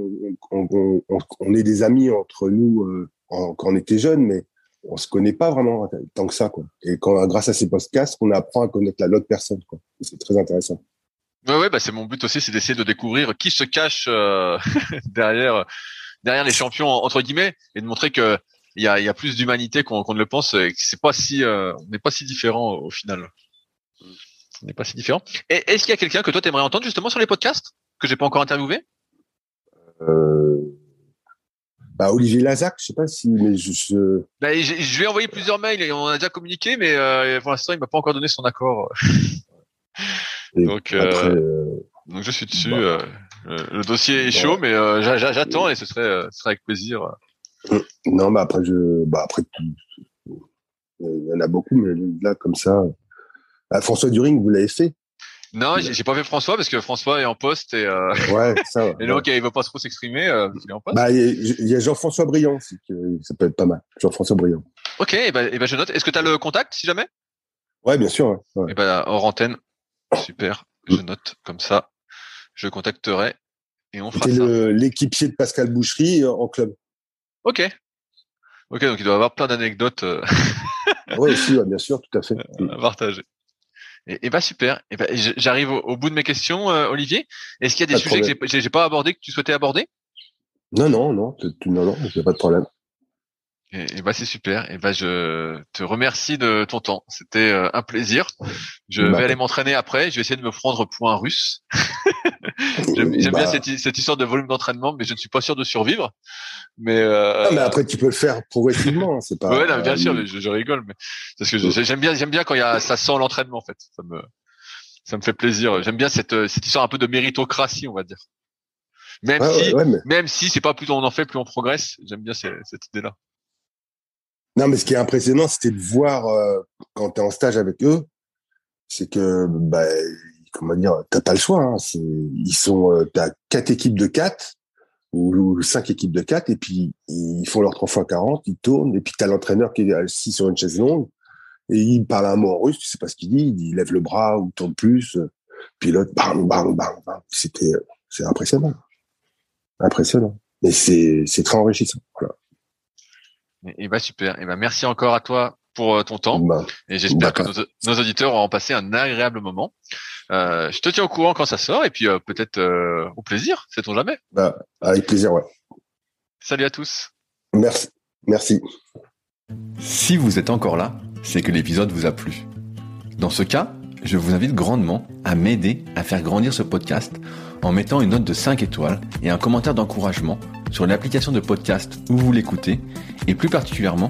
Speaker 3: on, est des amis entre nous euh, quand on était jeunes mais on se connaît pas vraiment tant que ça, quoi. Et quand, grâce à ces podcasts, on apprend à connaître l'autre personne, quoi. C'est très intéressant.
Speaker 2: Ouais, ouais, bah c'est mon but aussi, c'est d'essayer de découvrir qui se cache euh, derrière derrière les champions entre guillemets et de montrer que il y a, y a plus d'humanité qu'on ne le pense et que c'est pas si euh, on n'est pas si différent au, final. On n'est pas si différent. Et est-ce qu'il y a quelqu'un que toi t'aimerais entendre justement sur les podcasts que j'ai pas encore interviewé?
Speaker 3: Euh, bah, Olivier Lazac, je sais pas si, mais je. je...
Speaker 2: Bah, je, je lui ai envoyé plusieurs mails et on a déjà communiqué, mais euh, pour l'instant, il m'a pas encore donné son accord. donc, euh, euh, donc je suis dessus. Bah. Euh, le dossier est chaud, mais j'attends et ce serait, ce serait avec plaisir.
Speaker 3: Non, mais après, je, bah après, il y en a beaucoup, mais là, comme ça, François During, vous l'avez fait.
Speaker 2: Non, j'ai pas fait François parce que François est en poste et, euh,
Speaker 3: Ouais, ça.
Speaker 2: et donc il veut pas trop s'exprimer. Euh, qu'il est en poste.
Speaker 3: Bah, il y a- il Jean-François Briand aussi, qui- ça peut être pas mal. Jean-François Briand.
Speaker 2: Ok, et ben, et ben je note. Est-ce que tu as le contact si jamais?
Speaker 3: Ouais, bien sûr. ouais.
Speaker 2: Et ben hors antenne. Super. Je note comme ça. Je contacterai et on fera ça.
Speaker 3: l'équipier de Pascal Boucherie euh, en club.
Speaker 2: Ok. Ok, donc il doit avoir plein d'anecdotes euh,
Speaker 3: aussi, ouais, bien sûr, tout à fait.
Speaker 2: à partager. Et, et bah super. Et ben j- j'arrive au, au bout de mes questions, euh, Olivier. Est-ce qu'il y a des
Speaker 3: Pas de
Speaker 2: sujets que j'ai- pas abordés que tu souhaitais aborder?
Speaker 3: Non, non, non, tu- non, non, n'y a pas de problème.
Speaker 2: Et, et bah c'est super. Et bah je te remercie de ton temps. C'était euh, un plaisir. Je
Speaker 3: Bah,
Speaker 2: vais aller m'entraîner après. Je vais essayer de me prendre pour un russe. J'aime j'aime
Speaker 3: Bah,
Speaker 2: bien cette, cette histoire de volume d'entraînement, mais je ne suis pas sûr de survivre. Mais, euh,
Speaker 3: non, mais après, tu peux le faire progressivement, hein, c'est pas.
Speaker 2: ouais, non, bien sûr, mais je, je rigole, mais parce que j'aime bien, j'aime bien quand il y a, ça sent l'entraînement en fait. Ça me, ça me fait plaisir. J'aime bien cette, cette histoire un peu de méritocratie, on va dire. Même
Speaker 3: ouais,
Speaker 2: si,
Speaker 3: ouais, ouais, mais...
Speaker 2: même si c'est pas plus on en fait, plus on progresse. J'aime bien cette, cette idée-là.
Speaker 3: Non, mais ce qui est impressionnant, c'était de voir euh, quand tu es en stage avec eux, c'est que, bah, comment dire, t'as pas le choix. Hein, ils sont, euh, t'as quatre équipes de quatre ou, cinq équipes de quatre, et puis ils font leur 3 x 40, ils tournent, et puis t'as l'entraîneur qui est assis sur une chaise longue, et il parle un mot en russe, tu sais pas ce qu'il dit, il, lève le bras ou tourne plus, puis l'autre, bang, bang, bang. C'était, c'est impressionnant. Impressionnant. Et c'est, c'est très enrichissant.
Speaker 2: Et, et bah super. Et bah merci encore à toi pour euh, ton temps.
Speaker 3: Bah,
Speaker 2: Et j'espère que nos, nos auditeurs auront passé un agréable moment. Euh, je te tiens au courant quand ça sort, et puis euh, peut-être euh, au plaisir, sait-on jamais.
Speaker 3: bah, avec plaisir, ouais.
Speaker 2: Salut à tous.
Speaker 3: Merci. Merci.
Speaker 1: Si vous êtes encore là, c'est que l'épisode vous a plu. Dans ce cas, je vous invite grandement à m'aider à faire grandir ce podcast en mettant une note de 5 étoiles et un commentaire d'encouragement sur l'application de podcast où vous l'écoutez et plus particulièrement